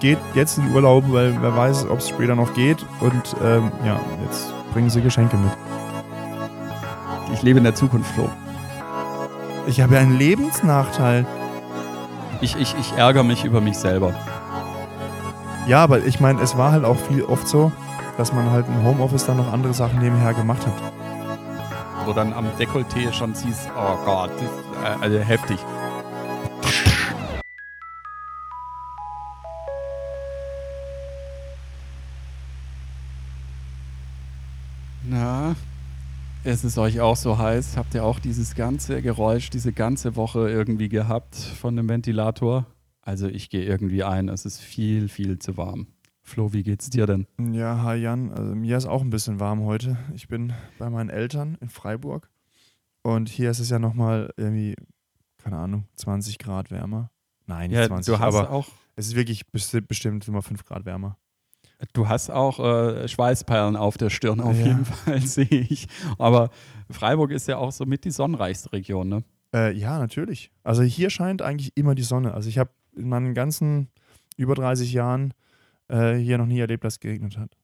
geht jetzt in Urlaub, weil wer weiß, ob es später noch geht. Und ähm, ja, jetzt bringen sie Geschenke mit. Ich lebe in der Zukunft, Flo. Ich habe ja einen Lebensnachteil. Ich, ich, ich ärgere mich über mich selber. Ja, aber ich meine, es war halt auch viel oft so, dass man halt im Homeoffice dann noch andere Sachen nebenher gemacht hat. Wo dann am Dekolleté schon siehst, oh Gott, das, äh, also heftig. Ist es euch auch so heiß? Habt ihr auch dieses ganze Geräusch, diese ganze Woche irgendwie gehabt von dem Ventilator? Also ich gehe irgendwie ein, es ist viel, viel zu warm. Flo, wie geht's dir denn? Ja, hi Jan. Also mir ist auch ein bisschen warm heute. Ich bin bei meinen Eltern in Freiburg und hier ist es ja nochmal irgendwie, keine Ahnung, 20 Grad wärmer. Nein, nicht Ja, 20, du hast aber auch, es ist wirklich besti- bestimmt immer 5 Grad wärmer. Du hast auch äh, Schweißperlen auf der Stirn, auf Ja. jeden Fall, sehe ich. Aber Freiburg ist ja auch so mit die sonnenreichste Region, ne? Äh, ja, natürlich. Also hier scheint eigentlich immer die Sonne. Also ich habe in meinen ganzen über 30 Jahren äh, hier noch nie erlebt, dass es geregnet hat.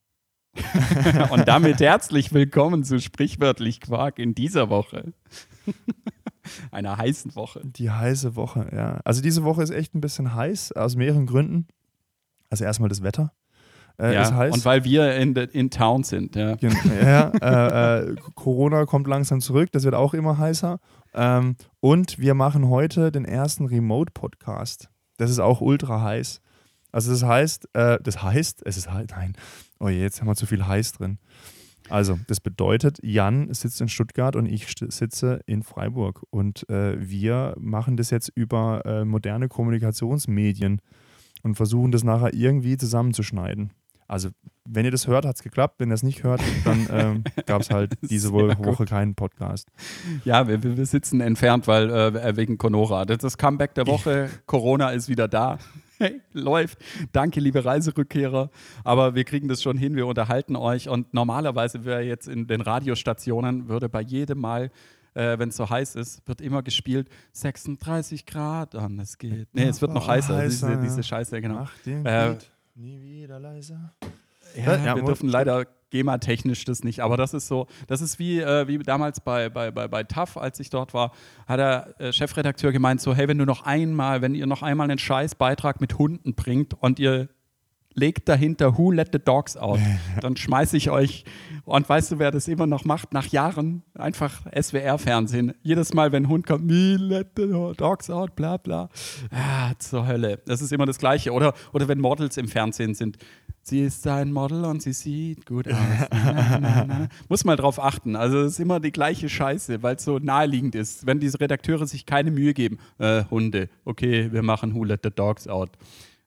Und damit herzlich willkommen zu Sprichwörtlich Quark in dieser Woche. Einer heißen Woche. Die heiße Woche, ja. Also diese Woche ist echt ein bisschen heiß, aus mehreren Gründen. Also erstmal das Wetter äh, ja, ist heiß. Und weil wir in, in Town sind, ja. Gen- ja, äh, äh, Corona kommt langsam zurück, das wird auch immer heißer. Ähm, und wir machen heute den ersten Remote-Podcast. Das ist auch ultra heiß. Also das heißt, äh, das heißt, es ist heiß, nein, oh je, jetzt haben wir zu viel heiß drin. Also, das bedeutet, Jan sitzt in Stuttgart und ich sitze in Freiburg. Und äh, wir machen das jetzt über äh, moderne Kommunikationsmedien und versuchen das nachher irgendwie zusammenzuschneiden. Also, wenn ihr das hört, hat es geklappt. Wenn ihr es nicht hört, dann ähm, gab es halt diese gut. Woche keinen Podcast. Ja, wir, wir sitzen entfernt, weil äh, wegen Conora. Das das Comeback der Woche. Corona ist wieder da. Hey, läuft. Danke, liebe Reiserückkehrer. Aber wir kriegen das schon hin. Wir unterhalten euch. Und normalerweise wäre jetzt in den Radiostationen, würde bei jedem Mal, äh, wenn es so heiß ist, wird immer gespielt 36 Grad und es geht. Nee, es wird noch heißer. heißer, diese, diese Scheiße, genau. Ach, den Äh. Nie wieder leiser. Ja, Ja, wir dürfen leider GEMA-technisch das nicht, aber das ist so, das ist wie, äh, wie damals bei, bei, bei, bei TAF, als ich dort war, hat der äh, Chefredakteur gemeint, so, hey, wenn du noch einmal, wenn ihr noch einmal einen Scheißbeitrag mit Hunden bringt und ihr legt dahinter Who let the dogs out, dann schmeiße ich euch und weißt du, wer das immer noch macht, nach Jahren, einfach SWR-Fernsehen, jedes Mal, wenn ein Hund kommt, Me let the dogs out, bla bla, ah, zur Hölle, das ist immer das Gleiche, oder, oder wenn Models im Fernsehen sind, Sie ist ein Model und sie sieht gut aus. Na, na, na. Muss mal drauf achten. Also es ist immer die gleiche Scheiße, weil es so naheliegend ist. Wenn diese Redakteure sich keine Mühe geben, äh, Hunde, okay, wir machen Who Let the Dogs Out.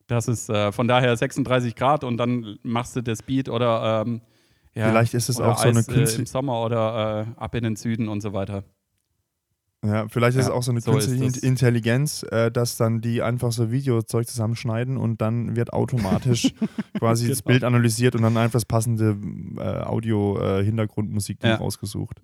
Das ist äh, von daher 36 Grad und dann machst du das Beat oder ähm, ja, Vielleicht ist es auch so eine Eis, äh, künstliche- im Sommer oder äh, ab in den Süden und so weiter. Ja, vielleicht ist es Ja, auch so eine so künstliche das. Intelligenz, äh, dass dann die einfach so Videozeug zusammenschneiden und dann wird automatisch quasi das Genau. Bild analysiert und dann einfach das passende äh, Audio-Hintergrundmusik Ja. rausgesucht.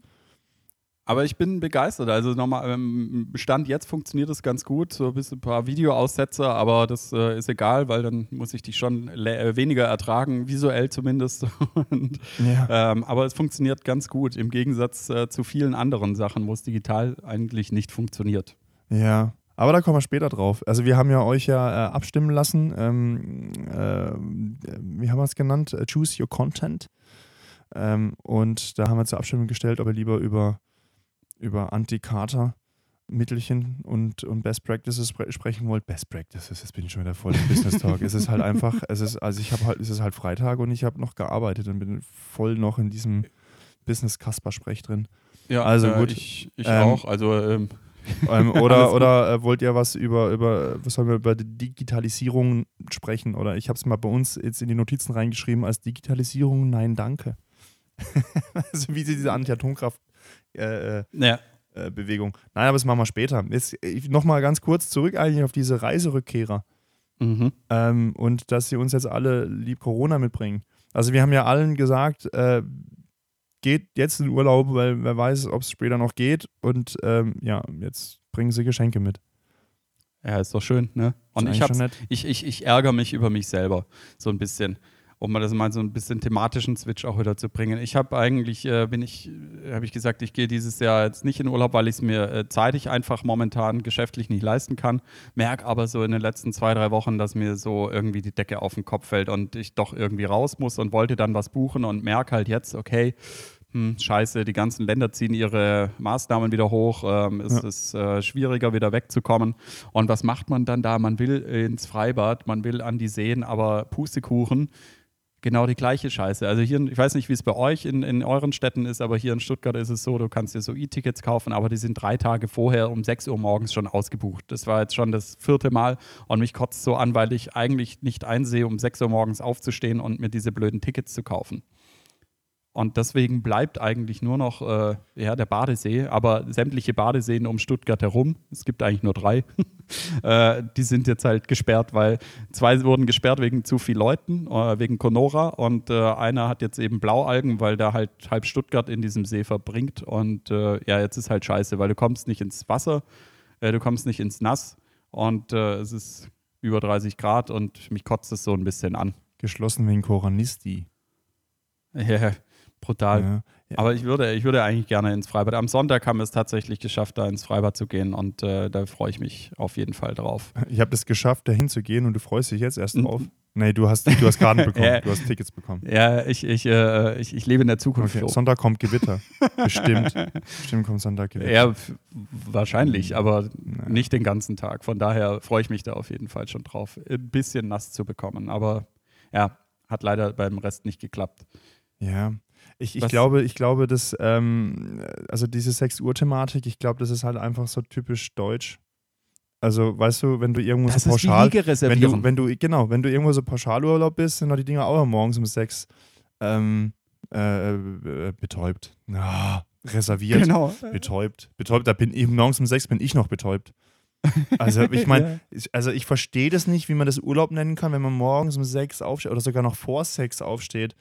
Aber ich bin begeistert. Also nochmal, ähm, Stand jetzt funktioniert das ganz gut. So ein bisschen ein paar Videoaussetzer, aber das äh, ist egal, weil dann muss ich die schon äh, weniger ertragen, visuell zumindest. Und, Ja. ähm, aber es funktioniert ganz gut, im Gegensatz äh, zu vielen anderen Sachen, wo es digital eigentlich nicht funktioniert. ja. Aber da kommen wir später drauf. Also wir haben ja euch ja äh, abstimmen lassen. Ähm, äh, wie haben wir es genannt? Äh, Choose your content. Ähm, und da haben wir zur Abstimmung gestellt, ob ihr lieber über, über Anti-Kater-Mittelchen und, und Best Practices spre sprechen wollt. Best Practices, jetzt bin ich schon wieder voll im Business Talk. es ist halt einfach, es ist, also ich habe halt, es ist halt Freitag und ich habe noch gearbeitet und bin voll noch in diesem Business-Kasper-Sprech drin. Ja, Also gut. Ich, ich Ähm, auch. Also ähm, Ähm, oder oder äh, wollt ihr was über, über, was sollen wir über Digitalisierung sprechen? Oder ich habe es mal bei uns jetzt in die Notizen reingeschrieben als Digitalisierung, nein, danke. also wie diese Anti-Atomkraft-Bewegung. Äh, ja. äh, Bewegung. Nein, aber das machen wir später. Jetzt nochmal ganz kurz zurück eigentlich auf diese Reiserückkehrer Mhm. ähm, und dass sie uns jetzt alle lieb Corona mitbringen. Also wir haben ja allen gesagt, äh, geht jetzt in Urlaub, weil wer weiß, ob es später noch geht. Und ähm, ja, jetzt bringen sie Geschenke mit. Ja, ist doch schön, ne? Und ich, ich, ich, ich ärgere mich über mich selber so ein bisschen, um mal das mal so ein bisschen thematischen Switch auch wieder zu bringen. Ich habe eigentlich, äh, bin ich, äh, habe ich gesagt, ich gehe dieses Jahr jetzt nicht in Urlaub, weil ich es mir äh, zeitig einfach momentan geschäftlich nicht leisten kann. Merk aber so in den letzten zwei, drei Wochen, dass mir so irgendwie die Decke auf den Kopf fällt und ich doch irgendwie raus muss und wollte dann was buchen und merke halt jetzt, okay, hm, scheiße, die ganzen Länder ziehen ihre Maßnahmen wieder hoch, ähm, es Ja. ist äh, schwieriger wieder wegzukommen. Und was macht man dann da? Man will ins Freibad, man will an die Seen, aber Pustekuchen, genau die gleiche Scheiße. Also hier, ich weiß nicht, wie es bei euch in, in euren Städten ist, aber hier in Stuttgart ist es so, du kannst dir so E-Tickets kaufen, aber die sind drei Tage vorher um 6 Uhr morgens schon ausgebucht. Das war jetzt schon das vierte Mal und mich kotzt so an, weil ich eigentlich nicht einsehe, um 6 Uhr morgens aufzustehen und mir diese blöden Tickets zu kaufen. Und deswegen bleibt eigentlich nur noch äh, ja, der Badesee, aber sämtliche Badeseen um Stuttgart herum, es gibt eigentlich nur drei, äh, die sind jetzt halt gesperrt, weil zwei wurden gesperrt wegen zu viel Leuten, äh, wegen Conora und äh, einer hat jetzt eben Blaualgen, weil da halt halb Stuttgart in diesem See verbringt und äh, ja, jetzt ist halt scheiße, weil du kommst nicht ins Wasser, äh, du kommst nicht ins Nass und es ist über 30 Grad und mich kotzt es so ein bisschen an. Geschlossen wegen Koranisti. Ja, brutal. Ja. Ja. Aber ich würde, ich würde eigentlich gerne ins Freibad. Am Sonntag haben wir es tatsächlich geschafft, da ins Freibad zu gehen und äh, da freue ich mich auf jeden Fall drauf. Ich habe das geschafft, dahin zu gehen und du freust dich jetzt erst Mhm. drauf. Nee, du hast, du hast Karten bekommen. Ja. Du hast Tickets bekommen. Ja, ich, ich, äh, ich, ich lebe in der Zukunft. Okay. Sonntag kommt Gewitter. Bestimmt. Bestimmt kommt Sonntag Gewitter. Ja, wahrscheinlich, aber Naja. nicht den ganzen Tag. Von daher freue ich mich da auf jeden Fall schon drauf, ein bisschen nass zu bekommen. Aber ja, hat leider beim Rest nicht geklappt. Ja. Ich, ich glaube, ich glaube, dass, ähm, also diese 6 Uhr-Thematik, ich glaube, das ist halt einfach so typisch deutsch. Also, weißt du, wenn du irgendwo Das so pauschal, wenn du, wenn du, genau, wenn du irgendwo so Pauschalurlaub bist, sind doch die Dinger auch morgens um 6 ähm, äh, äh, betäubt. Ja, reserviert. genau. Betäubt. Betäubt, da bin ich morgens um 6 bin ich noch betäubt. Also ich meine, ich- also ich verstehe das nicht, wie man das Urlaub nennen kann, wenn man morgens um 6 aufsteht oder sogar noch vor 6 aufsteht.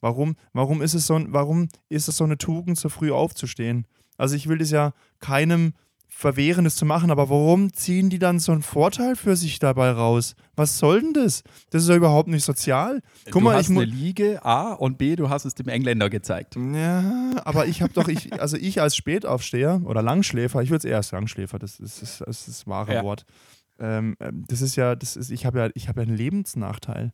Warum, warum ist es so warum ist es so eine Tugend, so früh aufzustehen? Also ich will das ja keinem verwehren, das zu machen, aber warum ziehen die dann so einen Vorteil für sich dabei raus? Was soll denn das? Das ist ja überhaupt nicht sozial. Guck du mal, hast ich eine Liege, A, und B, du hast es dem Engländer gezeigt. Ja, aber ich habe doch, ich, also ich als Spätaufsteher oder Langschläfer, ich würde es eher als Langschläfer, das ist das, ist das wahre Ja. Wort. Ähm, ähm, das ist ja, das ist, ich habe ja, ich habe ja einen Lebensnachteil.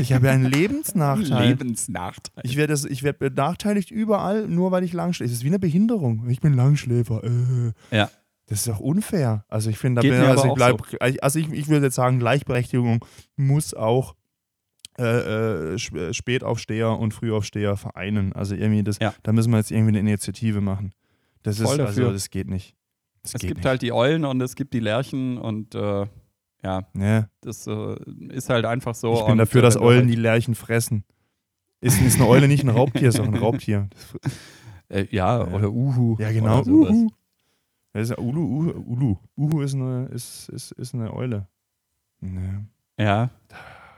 Ich habe ja einen Lebensnachteil. Lebensnachteil. Ich werde werd benachteiligt überall, nur weil ich Langschläfer. Es ist wie eine Behinderung. Ich bin Langschläfer. Äh. Ja. Das ist doch unfair. Also ich finde, also, aber ich bleib, also ich, ich würde jetzt sagen, Gleichberechtigung muss auch äh, äh, äh, Spätaufsteher und Frühaufsteher vereinen. Also irgendwie das, Ja. da müssen wir jetzt irgendwie eine Initiative machen. Das ist Voll dafür. also das geht nicht. Das Es gibt nicht. halt die Eulen und es gibt die Lerchen und äh, ja, Ne? das äh, ist halt einfach so. Ich bin dafür, dass Eulen halt- die Lerchen fressen. Ist, ist eine Eule nicht ein Raubtier, ist auch ein Raubtier. Äh, ja, Ja. oder Uhu. ja, genau. Uhu. Das ist ja Ulu, Uhu, Ulu. Uhu ist eine, ist, ist, ist eine Eule. Ne. Ja.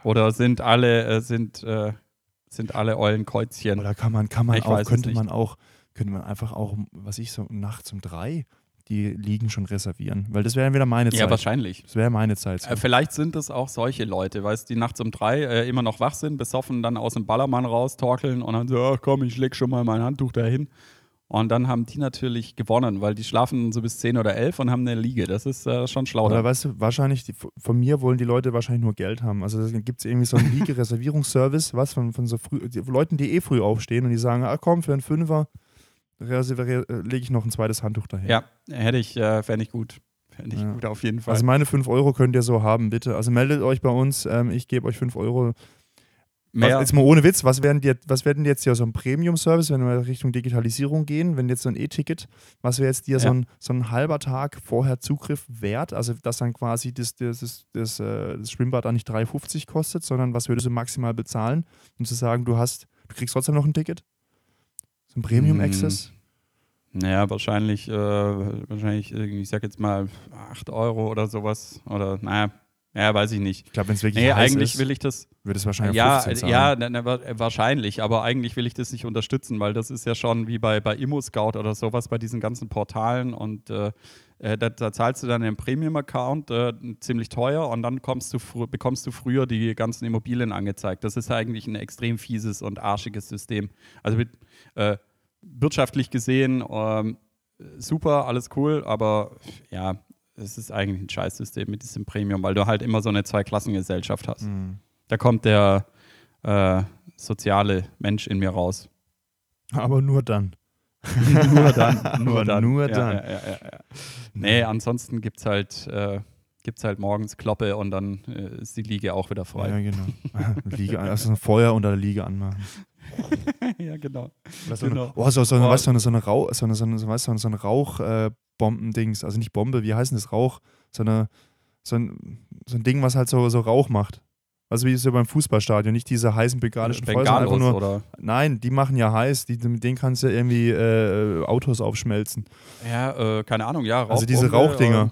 Oder sind alle, äh, sind, äh, sind alle Eulen Kreuzchen. Oder kann man, kann man Ich auch, könnte man auch, könnte man einfach auch, was ich so, nachts um drei die Liegen schon reservieren. Weil das wäre wieder meine ja, Zeit. wahrscheinlich. Das wäre meine Zeit. Äh, vielleicht sind es auch solche Leute, weißt die nachts um drei äh, immer noch wach sind, besoffen, dann aus dem Ballermann raustorkeln und dann so, ach komm, ich leg schon mal mein Handtuch dahin. Und dann haben die natürlich gewonnen, weil die schlafen so bis 10 oder 11 und haben eine Liege. Das ist äh, schon schlau. Oder weißt du, wahrscheinlich, die, von mir wollen die Leute wahrscheinlich nur Geld haben. Also da gibt es irgendwie so einen Liege-Reservierungsservice, was, von, von so früh, die Leuten, die eh früh aufstehen und die sagen, ah komm, für einen Fünfer lege ich noch ein zweites Handtuch dahin. ja, hätte ich, äh, fände ich gut. Fände ich Ja. gut auf jeden Fall. Also meine 5 Euro könnt ihr so haben, bitte. Also meldet euch bei uns, ähm, ich gebe euch 5 Euro. Was, Mehr, jetzt mal ohne Witz, was werden die, was werden die jetzt hier so ein Premium-Service, wenn wir Richtung Digitalisierung gehen, wenn jetzt so ein E-Ticket, was wäre jetzt dir so, Ja. ein, so ein halber Tag vorher Zugriff wert? Also dass dann quasi das, das, das, das, äh, das Schwimmbad dann nicht 3,50 kostet, sondern was würdest du maximal bezahlen, um zu sagen, du hast, du kriegst trotzdem noch ein Ticket? So ein Premium-Access? naja, wahrscheinlich, äh, wahrscheinlich, irgendwie, ich sag jetzt mal 8 Euro oder sowas. Oder, naja, Ja, weiß ich nicht. Ich glaube, wenn es wirklich Nee, heiß eigentlich ist, will ich das. würde es wahrscheinlich Ja, 15 zahlen. ja, na, na, wa- wahrscheinlich, aber eigentlich will ich das nicht unterstützen, weil das ist ja schon wie bei, bei Immo-Scout oder sowas, bei diesen ganzen Portalen und äh, äh, da, da zahlst du dann einen Premium-Account, äh, ziemlich teuer und dann kommst du bekommst du früher die ganzen Immobilien angezeigt. Das ist eigentlich ein extrem fieses und arschiges System. Also mit, äh, wirtschaftlich gesehen ähm, super, alles cool, aber ja, es ist eigentlich ein Scheißsystem mit diesem Premium, weil du halt immer so eine Zweiklassengesellschaft hast. Mhm. Da kommt der äh, soziale Mensch in mir raus. Aber nur dann. nur dann. Aber nur ja, dann. Ja, ja. Nee, ansonsten gibt es halt, äh, gibt's halt morgens Kloppe und dann äh, ist die Liege auch wieder frei. Ja, genau. Liege, also ein Feuer unter der Liege anmachen. Ja, genau. Oder so eine, Genau. oh, so, so, eine, Oh. weißt, so eine, so eine Rauch, so eine, so eine, so, weißt, du, so eine Rauchbombendings, also nicht Bombe, wie heißt denn das? Rauch, so, eine, so, ein, so ein Ding, was halt so, so Rauch macht. Also wie so beim Fußballstadion, nicht diese heißen bengalischen Feuer, sondern einfach Bengalos nur, oder. nein, die machen ja heiß, die, mit denen kannst du irgendwie äh, Autos aufschmelzen. Ja, äh, keine Ahnung, ja. Also diese Rauchdinger.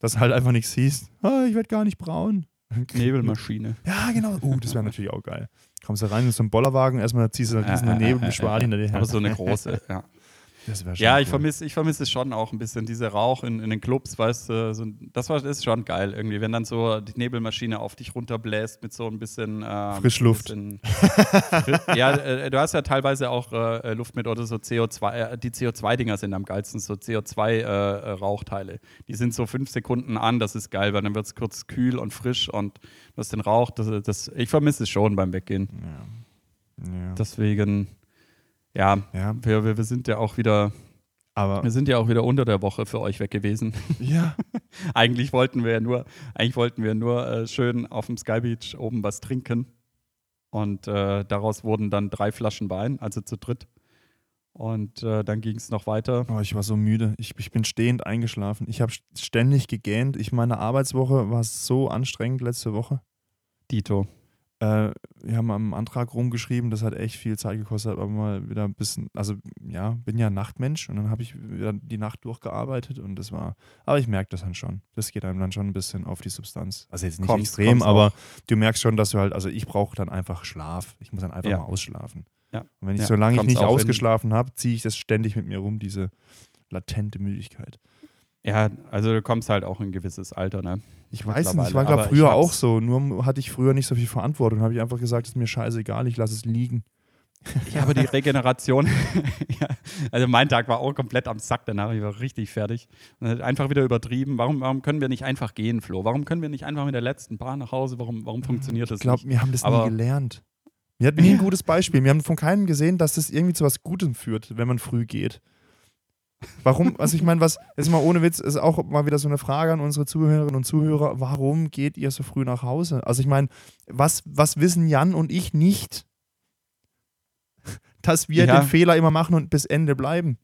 Dass halt einfach nichts siehst. Ah, ich werde gar nicht braun. äh, Nebelmaschine. Ja, genau. Uh, das wäre natürlich auch geil. Kommst du rein in so einen Bollerwagen, erstmal ziehst du da diesen Äh, äh, äh, äh, hinter dir her. Aber so eine große, ja. Ja, ich cool. vermisse ich vermiss es schon auch ein bisschen, diese Rauch in, in den Clubs, weißt du, so, das war, das ist schon geil irgendwie, wenn dann so die Nebelmaschine auf dich runterbläst mit so ein bisschen ähm, Frischluft. Ein bisschen, ja, äh, du hast ja teilweise auch äh, Luft mit oder so CO2, äh, die CO2-Dinger sind am geilsten, so CO2-Rauchteile. die sind so fünf Sekunden an, das ist geil, weil dann wird es kurz kühl und frisch und du hast den Rauch, das, das, ich vermisse es schon beim Weggehen. Ja. Ja. Deswegen, ja, ja, wir, wir, wir sind ja auch wieder aber wir sind ja auch wieder unter der Woche für euch weg gewesen. ja, eigentlich wollten wir ja nur, eigentlich wollten wir nur äh, schön auf dem Sky Beach oben was trinken. Und äh, daraus wurden dann drei Flaschen Wein, also zu dritt. Und äh, dann ging es noch weiter. oh, ich war so müde. Ich, ich bin stehend eingeschlafen. Ich habe ständig gegähnt. Ich meine Arbeitswoche war so anstrengend letzte Woche. Dito. Äh, wir haben am Antrag rumgeschrieben, das hat echt viel Zeit gekostet, aber mal wieder ein bisschen, also ja, bin ja Nachtmensch und dann habe ich wieder die Nacht durchgearbeitet und das war, aber ich merke das dann schon. Das geht einem dann schon ein bisschen auf die Substanz. Also jetzt nicht Kommt's, extrem, aber auch. du merkst schon, dass du halt, also ich brauche dann einfach Schlaf. Ich muss dann einfach Ja. mal ausschlafen. Ja. Und wenn ich, Ja, solange ich nicht ausgeschlafen habe, ziehe ich das ständig mit mir rum, diese latente Müdigkeit. Ja, also du kommst halt auch in ein gewisses Alter, ne? Ich weiß nicht, ich war glaube früher ich auch so, nur hatte ich früher nicht so viel Verantwortung. habe ich einfach gesagt, ist mir scheißegal, ich lasse es liegen. Ja, aber die Regeneration, ja, also mein Tag war auch komplett am Sack danach, ich war richtig fertig. Einfach wieder übertrieben. Warum, warum können wir nicht einfach gehen, Flo? Warum können wir nicht einfach mit der letzten Bahn nach Hause? Warum, warum funktioniert das Ich glaube, nicht? wir haben das Aber- nie gelernt. Wir hatten nie ein gutes Beispiel. Wir haben von keinem gesehen, dass das irgendwie zu was Gutem führt, wenn man früh geht. Warum, also ich meine, was, jetzt mal ohne Witz, ist auch mal wieder so eine Frage an unsere Zuhörerinnen und Zuhörer, warum geht ihr so früh nach Hause? Also ich meine, was, was wissen Jan und ich nicht? Dass wir Ja. den Fehler immer machen und bis Ende bleiben.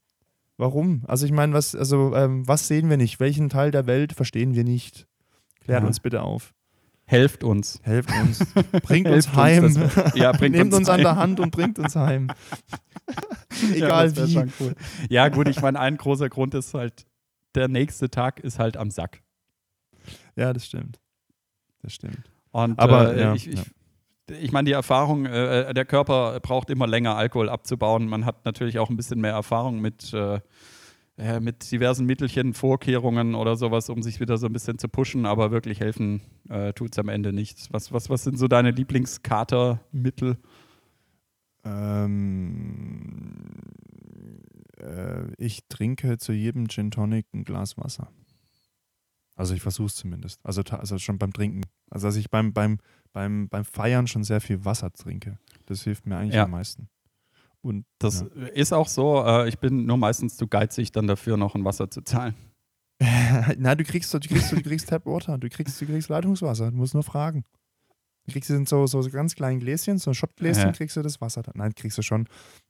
Warum? Also ich meine, was, also, ähm, was sehen wir nicht? Welchen Teil der Welt verstehen wir nicht? Klärt Ja. uns bitte auf. Helft uns. Helft uns. Bringt Helft uns heim. uns, ja, bringt Nehmt uns, an heim. der Hand und bringt uns heim. Ja, Egal wär wie. schon Cool. Ja, gut, ich meine, ein großer Grund ist halt, der nächste Tag ist halt am Sack. Ja, das stimmt. Das stimmt. Und Aber, äh, ja, ich, ich, ich meine, die Erfahrung, äh, der Körper braucht immer länger, Alkohol abzubauen. Man hat natürlich auch ein bisschen mehr Erfahrung mit, äh, äh, mit diversen Mittelchen, Vorkehrungen oder sowas, um sich wieder so ein bisschen zu pushen, aber wirklich helfen äh, tut es am Ende nichts. Was, was, was sind so deine Lieblingskatermittel? Ähm, äh, ich trinke zu jedem Gin Tonic ein Glas Wasser. Also ich versuche es zumindest. Also, also schon beim Trinken. Also dass ich beim, beim, beim, beim Feiern schon sehr viel Wasser trinke. Das hilft mir eigentlich Ja. am meisten. Und Das ja. ist auch so. Äh, ich bin nur meistens zu geizig, dann dafür noch ein Wasser zu zahlen. Na, du kriegst, du kriegst, du kriegst Tap Water, du kriegst, du kriegst Leitungswasser, du musst nur fragen. Du kriegst in so, so ganz kleinen Gläschen, so ein Schottgläschen, Ja. kriegst du das Wasser. da- Nein, kriegst du schon,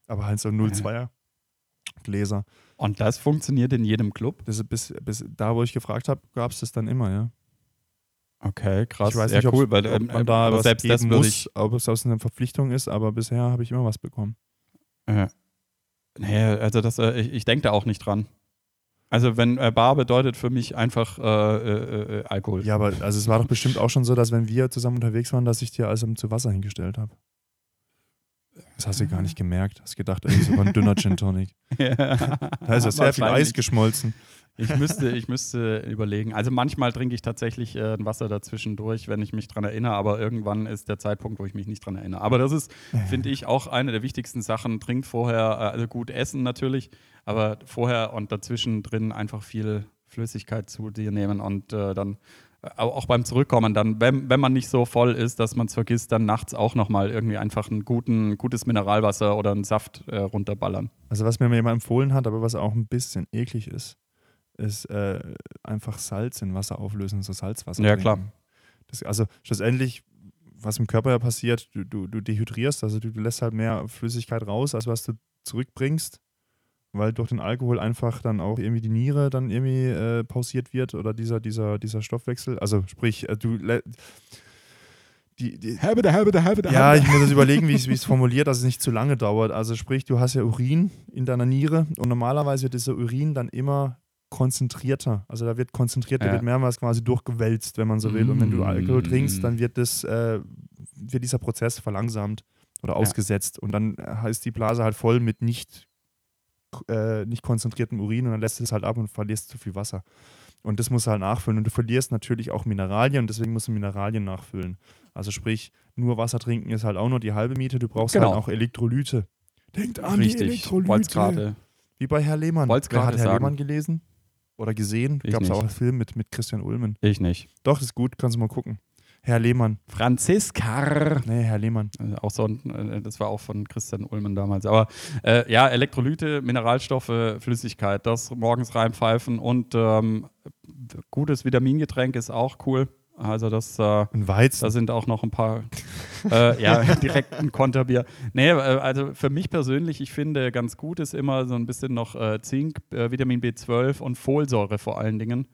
aber halt so 0,2er Gläser. Und das funktioniert in jedem Club. Das bis, bis da, wo ich gefragt habe, gab es das dann immer, ja. Okay, krass. Ich weiß ja, nicht, cool, ob, weil ob ähm, man da aber was selbst geben das muss, ich. ob es aus einer Verpflichtung ist, aber bisher habe ich immer was bekommen. Äh, nee, also das, äh, ich, ich denke da auch nicht dran. Also wenn äh, Bar bedeutet für mich einfach äh, äh, äh, Alkohol. Ja, aber also es war doch bestimmt auch schon so, dass wenn wir zusammen unterwegs waren, dass ich dir alles zu Wasser hingestellt habe. Das hast du gar nicht gemerkt. Hast gedacht, ey, das ist aber ein dünner Gin Tonic. ja. Da ist ja sehr viel Eis geschmolzen. Ich müsste, ich müsste überlegen. Also manchmal trinke ich tatsächlich äh, ein Wasser dazwischen durch, wenn ich mich dran erinnere, aber irgendwann ist der Zeitpunkt, wo ich mich nicht dran erinnere. Aber das ist, finde ich, auch eine der wichtigsten Sachen. Trinkt vorher, äh, also gut essen natürlich, aber vorher und dazwischen drin einfach viel Flüssigkeit zu dir nehmen und äh, dann äh, auch beim Zurückkommen, dann, wenn, wenn man nicht so voll ist, dass man es vergisst, dann nachts auch nochmal irgendwie einfach ein guten, gutes Mineralwasser oder einen Saft äh, runterballern. Also was mir mal jemand empfohlen hat, aber was auch ein bisschen eklig ist, ist äh, einfach Salz in Wasser auflösen, so Salzwasser. Ja, trinken. klar. Das, also schlussendlich, was im Körper ja passiert, du, du, du dehydrierst, also du, du lässt halt mehr Flüssigkeit raus, als was du zurückbringst, weil durch den Alkohol einfach dann auch irgendwie die Niere dann irgendwie äh, pausiert wird oder dieser, dieser, dieser Stoffwechsel. Also sprich, äh, du die, die, Habe, habe, habe, ja, ich muss jetzt überlegen, wie ich es formuliert, dass es nicht zu lange dauert. Also sprich, du hast ja Urin in deiner Niere und normalerweise wird dieser Urin dann immer konzentrierter. Also da wird konzentrierter, Ja. wird mehrmals quasi durchgewälzt, wenn man so will. Und wenn du Alkohol Mm. trinkst, dann wird das, äh, wird dieser Prozess verlangsamt oder ausgesetzt. Und dann heißt die Blase halt voll mit nicht, äh, nicht konzentriertem Urin und dann lässt es halt ab und verlierst zu viel Wasser. Und das musst du halt nachfüllen. Und du verlierst natürlich auch Mineralien und deswegen musst du Mineralien nachfüllen. Also sprich, nur Wasser trinken ist halt auch nur die halbe Miete. Du brauchst Genau. halt auch Elektrolyte. Denkt an die Richtig, wollt's Elektrolyte. Wie bei Herr Lehmann. Wer hat Herr sagen. Lehmann gelesen? Oder gesehen? Gab es auch einen Film mit, mit Christian Ulmen. Ich nicht. Doch, ist gut, kannst du mal gucken. Herr Lehmann. Franziska. Nee, Herr Lehmann. Also auch so ein, äh, das war auch von Christian Ulmen damals. Aber äh, ja, Elektrolyte, Mineralstoffe, Flüssigkeit, das morgens reinpfeifen und ähm, gutes Vitamingetränk ist auch cool. Also das, äh, Ein Weizen. da sind auch noch ein paar, äh, ja, direkt ein Konterbier. Nee, äh, also für mich persönlich, ich finde ganz gut ist immer so ein bisschen noch äh, Zink, äh, Vitamin B12 und Folsäure vor allen Dingen.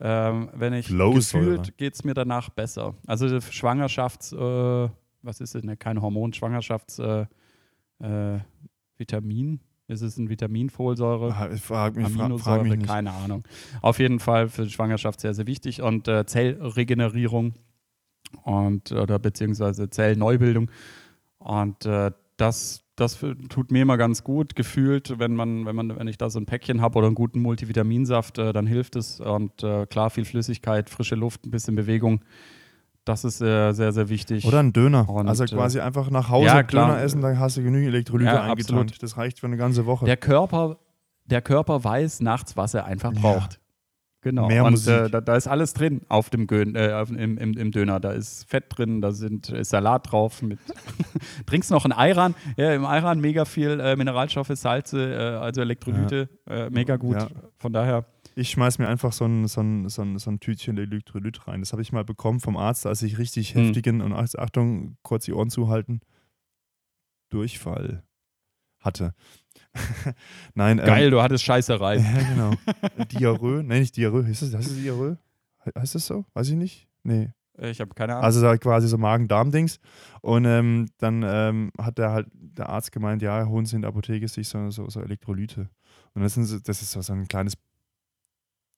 Ähm, wenn ich gefühlt geht es mir danach besser. Also Schwangerschafts, äh, was ist es, ne, kein Hormon, Schwangerschafts Vitamin. Ist es ein Vitaminfolsäure? Ah, ich frag mich, Aminosäure, frag mich nicht. keine Ahnung. Auf jeden Fall für die Schwangerschaft sehr, sehr wichtig und äh, Zellregenerierung und oder beziehungsweise Zellneubildung. Und äh, das, das tut mir immer ganz gut gefühlt, wenn man, wenn man, wenn ich da so ein Päckchen habe oder einen guten Multivitaminsaft, äh, dann hilft es. Und äh, klar, viel Flüssigkeit, frische Luft, ein bisschen Bewegung. Das ist äh, sehr, sehr wichtig. Oder ein Döner. Und, also äh, quasi einfach nach Hause ja. Döner essen, dann hast du genügend Elektrolyte Ja, eingetankt. absolut. Das reicht für eine ganze Woche. Der Körper, der Körper weiß nachts, was er einfach Ja. braucht. Genau. Mehr und äh, da, da ist alles drin auf dem Gön, äh, im, im, im Döner. Da ist Fett drin, da sind, ist Salat drauf. Mit Trinkst noch ein Ayran. Ja, im Ayran mega viel äh, Mineralstoffe, Salze, äh, also Elektrolyte. Äh, mega gut. Ja. Von daher, Ich schmeiß mir einfach so ein, so ein, so ein, so ein Tütchen Elektrolyt rein. Das habe ich mal bekommen vom Arzt, als ich richtig Hm. heftigen, und Ach- Achtung, kurz die Ohren zuhalten, Durchfall hatte. Nein, ähm, geil, du hattest Scheißerei. Ja, genau. Diarrhoe, nein, nicht Diarrhoe. Heißt das, heißt das Diarrhoe? He- Heißt das so? Weiß ich nicht. Nee. Äh, Ich habe keine Ahnung. Also da quasi so Magen-Darm-Dings. Und ähm, dann ähm, hat der halt der Arzt gemeint, ja, holen Sie in der Apotheke sich so, so, so Elektrolyte. Und das, sind so, das ist so, so ein kleines,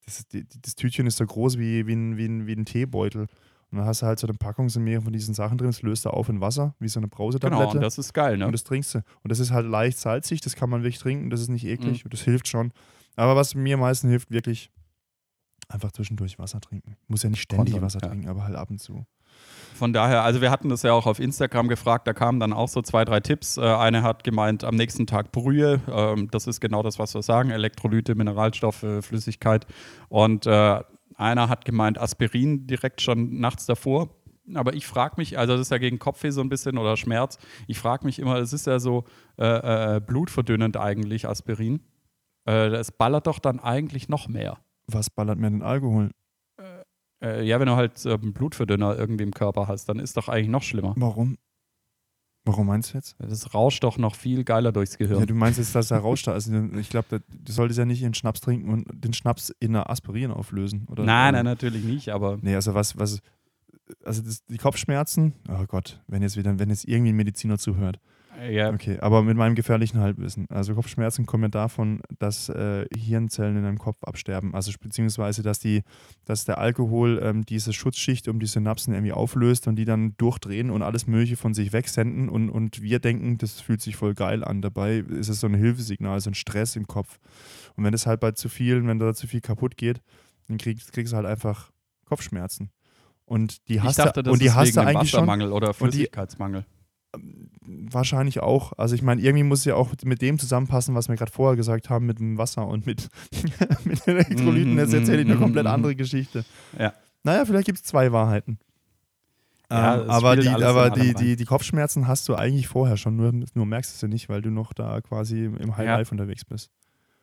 das, die, das Tütchen ist so groß wie, wie, ein, wie, ein, wie ein Teebeutel. Und dann hast du halt so eine Packung, sind mehrere von diesen Sachen drin, das löst du auf in Wasser, wie so eine Brausetablette. genau, das ist geil, ne? Und das trinkst du. Und das ist halt leicht salzig, das kann man wirklich trinken, das ist nicht eklig, Mhm. das hilft schon. Aber was mir am meisten hilft, wirklich einfach zwischendurch Wasser trinken. Muss ja nicht ständig Konsum, Wasser ja. trinken, aber halt ab und zu. Von daher, also wir hatten das ja auch auf Instagram gefragt, da kamen dann auch so zwei, drei Tipps. Äh, eine hat gemeint, am nächsten Tag Brühe. Ähm, das ist genau das, was wir sagen: Elektrolyte, Mineralstoffe, Flüssigkeit. Und äh, einer hat gemeint, Aspirin direkt schon nachts davor. Aber ich frage mich, also das ist ja gegen Kopfweh so ein bisschen oder Schmerz. Ich frage mich immer, es ist ja so äh, äh, blutverdünnend eigentlich, Aspirin. Äh, ballert doch dann eigentlich noch mehr. Was ballert mir denn Alkohol? Äh, ja, wenn du halt äh, einen Blutverdünner irgendwie im Körper hast, dann ist doch eigentlich noch schlimmer. Warum? Warum meinst du jetzt? Das rauscht doch noch viel geiler durchs Gehirn. Ja, du meinst jetzt, dass der Rausch da ist. Ich glaube, du solltest ja nicht ihren Schnaps trinken und den Schnaps in einer Aspirin auflösen. Oder? nein, nein, natürlich nicht, aber Nee, also was, was, also das, die Kopfschmerzen, oh Gott, wenn jetzt wieder, wenn jetzt irgendwie ein Mediziner zuhört. Ja. Okay, aber mit meinem gefährlichen Halbwissen. Also Kopfschmerzen kommen ja davon, dass äh, Hirnzellen in deinem Kopf absterben. Also beziehungsweise, dass die, dass der Alkohol ähm, diese Schutzschicht um die Synapsen irgendwie auflöst und die dann durchdrehen und alles Mögliche von sich wegsenden und, und wir denken, das fühlt sich voll geil an. Dabei ist es so ein Hilfesignal, so ein Stress im Kopf. Und wenn das halt bei zu vielen, wenn da zu viel kaputt geht, dann kriegst, kriegst du halt einfach Kopfschmerzen. Und die hast du, und die hast du eigentlich schon. Wassermangel oder Flüssigkeitsmangel. Wahrscheinlich auch. Also ich meine, irgendwie muss es ja auch mit dem zusammenpassen, was wir gerade vorher gesagt haben, mit dem Wasser und mit, mit Elektrolyten. Mhm, Jetzt erzähle ich eine mhm, komplett mhm. andere Geschichte. Ja. Naja, vielleicht gibt es zwei Wahrheiten. Ja, ähm, aber die, aber die, die, die Kopfschmerzen hast du eigentlich vorher schon, nur, nur merkst du nicht, weil du noch da quasi im High Ja. Life unterwegs bist.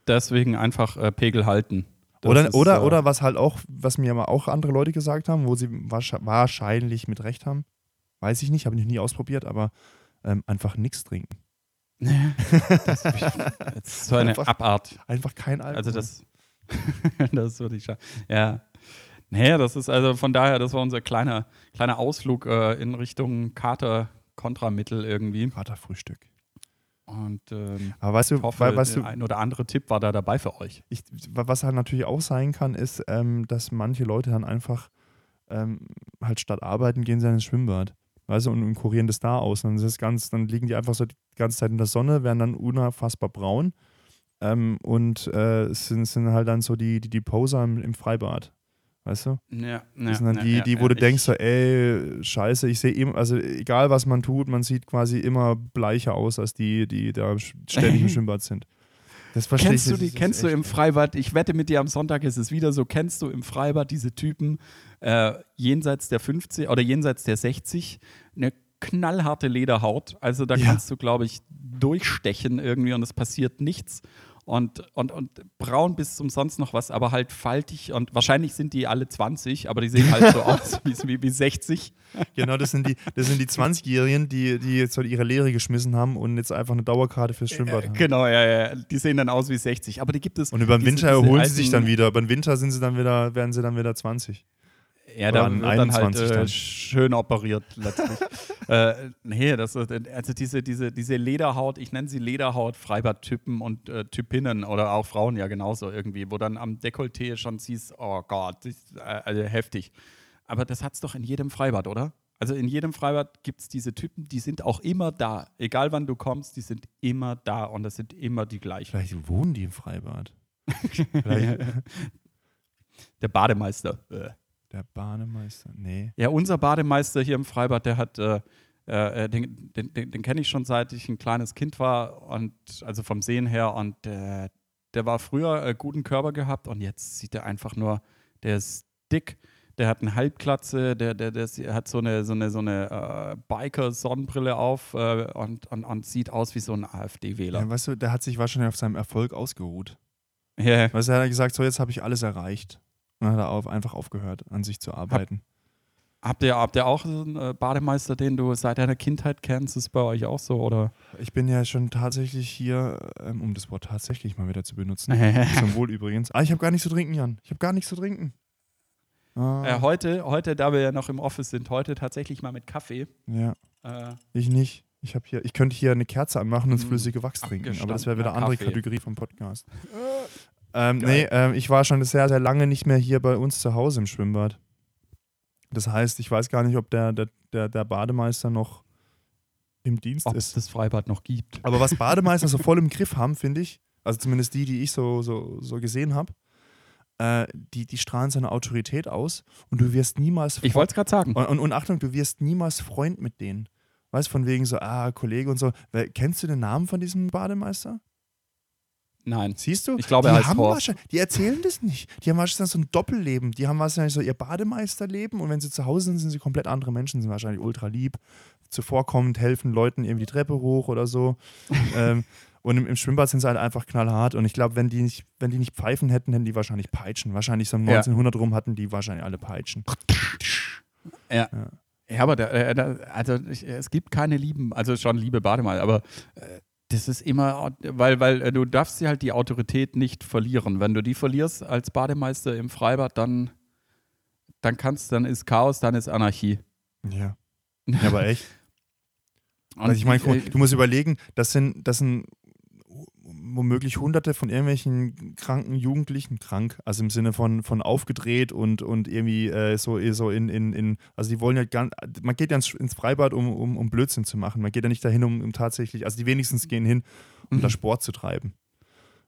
Deswegen einfach äh, Pegel halten. Das Oder, ist, oder, äh, oder was halt auch, was mir aber auch andere Leute gesagt haben, wo sie wahrsch- wahrscheinlich mit Recht haben, weiß ich nicht, habe ich noch nie ausprobiert, aber ähm, einfach nichts trinken. das, das ist so eine Einfach- Abart. Einfach kein Alkohol. Also das, das würde ich. Ja. Naja, das ist also von daher, das war unser kleiner, kleiner Ausflug äh, in Richtung Kater-Kontramittel irgendwie. Katerfrühstück. Und ähm, Aber weißt du, ich hoffe, weil, weißt der du ein oder andere Tipp war da dabei für euch. ich, was halt natürlich auch sein kann, ist, ähm, dass manche Leute dann einfach ähm, halt statt arbeiten gehen sie dann ins Schwimmbad. Weißt du, und, und kurieren das da aus. Und dann, ist ganz, dann liegen die einfach so die ganze Zeit in der Sonne, werden dann unfassbar braun ähm, und äh, sind, sind halt dann so die, die, die Poser im, im Freibad. Weißt du? Ja, Das sind dann die, die, wo du denkst, so, ey, scheiße, ich sehe immer, also egal was man tut, man sieht quasi immer bleicher aus als die, die da ständig im Schwimmbad sind. Das verstehe Kennst ich du die, kennst du im Freibad, ich wette mit dir am Sonntag ist es wieder so, kennst du im Freibad diese Typen äh, jenseits der 50 oder jenseits der 60, eine knallharte Lederhaut, also da Ja. kannst du, glaube ich, durchstechen irgendwie und es passiert nichts und, und, und braun bis zum sonst noch was, aber halt faltig und wahrscheinlich sind die alle 20, aber die sehen halt so aus wie, wie, wie 60. Genau, das sind die, das sind die 20-Jährigen, die, die jetzt halt ihre Lehre geschmissen haben und jetzt einfach eine Dauerkarte fürs Schwimmbad haben. Genau, ja, ja, die sehen dann aus wie 60, aber die gibt es. Und über den Winter erholen sie sich dann wieder. Über den Winter sind sie dann wieder, werden sie dann wieder 20. Ja, dann halt 21 äh, dann. schön operiert letztlich. äh, nee, das ist, also diese, diese, diese Lederhaut, ich nenne sie Lederhaut, Freibad-Typen und äh, Typinnen oder auch Frauen ja genauso irgendwie, wo dann am Dekolleté schon siehst, oh Gott, ist, äh, also heftig. Aber das hat es doch in jedem Freibad, oder? Also in jedem Freibad gibt es diese Typen, die sind auch immer da. Egal wann du kommst, die sind immer da und das sind immer die gleichen. Vielleicht wohnen die im Freibad. Der Bademeister. Äh. der Bahnemeister. Nee. Ja, unser Bademeister hier im Freibad, der hat, äh, äh, den, den, den, den kenne ich schon seit ich ein kleines Kind war und also vom Sehen her und äh, der war früher äh, guten Körper gehabt und jetzt sieht er einfach nur, der ist dick, der hat eine Halbklatze, der, der, der hat so eine, so eine, so eine äh, Biker-Sonnenbrille auf äh, und, und, und sieht aus wie so ein AfD-Wähler. Ja, weißt du, der hat sich wahrscheinlich auf seinem Erfolg ausgeruht. Ja. Weißt du, er hat gesagt, so jetzt habe ich alles erreicht. Und hat er auf, einfach aufgehört, an sich zu arbeiten. Habt ihr, habt ihr auch einen äh, Bademeister, den du seit deiner Kindheit kennst? Ist bei euch auch so? Oder? Ich bin ja schon tatsächlich hier, ähm, um das Wort tatsächlich mal wieder zu benutzen. Zum Wohl übrigens. Ah, ich habe gar nichts zu trinken, Jan. Ich habe gar nichts zu trinken. Ah, Äh, heute, heute, da wir ja noch im Office sind, heute tatsächlich mal mit Kaffee. ja, Äh, ich nicht. Ich, hab hier, ich könnte hier eine Kerze anmachen und das Mm, flüssige Wachs trinken, aber das wäre wieder eine andere Kaffee. Kategorie vom Podcast. Ähm, Geil. nee, ähm, ich war schon sehr, sehr lange nicht mehr hier bei uns zu Hause im Schwimmbad. Das heißt, ich weiß gar nicht, ob der, der, der, der Bademeister noch im Dienst ob es ist. das Freibad noch gibt. Aber was Bademeister so voll im Griff haben, finde ich, also zumindest die, die ich so, so, so gesehen habe, äh, die, die strahlen seine Autorität aus und du wirst niemals Ich wollte es gerade sagen. und, und, und Achtung, du wirst niemals Freund mit denen. Weißt von wegen so, ah, Kollege und so. Kennst du den Namen von diesem Bademeister? Nein. Siehst du? Ich glaube, die er heißt haben Horst. wahrscheinlich- Die erzählen das nicht. Die haben wahrscheinlich so ein Doppelleben. Die haben wahrscheinlich so ihr Bademeisterleben und wenn sie zu Hause sind, sind sie komplett andere Menschen, sind wahrscheinlich ultra lieb, zuvorkommend, helfen Leuten irgendwie die Treppe hoch oder so. ähm, und im, im Schwimmbad sind sie halt einfach knallhart. Und ich glaube, wenn die nicht, wenn die nicht pfeifen hätten, hätten die wahrscheinlich Peitschen. Wahrscheinlich so um Ja. 1900 rum hatten die wahrscheinlich alle Peitschen. Ja. Ja. Ja, aber da, äh, da, also ich, es gibt keine lieben, also schon liebe Bademeister, aber äh, das ist immer, weil, weil äh, du darfst sie halt die Autorität nicht verlieren. Wenn du die verlierst als Bademeister im Freibad, dann, dann kannst, dann ist Chaos, dann ist Anarchie. Ja. ja aber echt. Und also ich meine, du musst überlegen, das sind, das sind womöglich hunderte von irgendwelchen kranken Jugendlichen krank, also im Sinne von, von aufgedreht und, und irgendwie äh, so, so in, in, in, also die wollen ja ganz, man geht ja ins, ins Freibad, um, um, um Blödsinn zu machen. Man geht ja nicht dahin, um, um tatsächlich, also die wenigstens gehen hin, um mhm. da Sport zu treiben.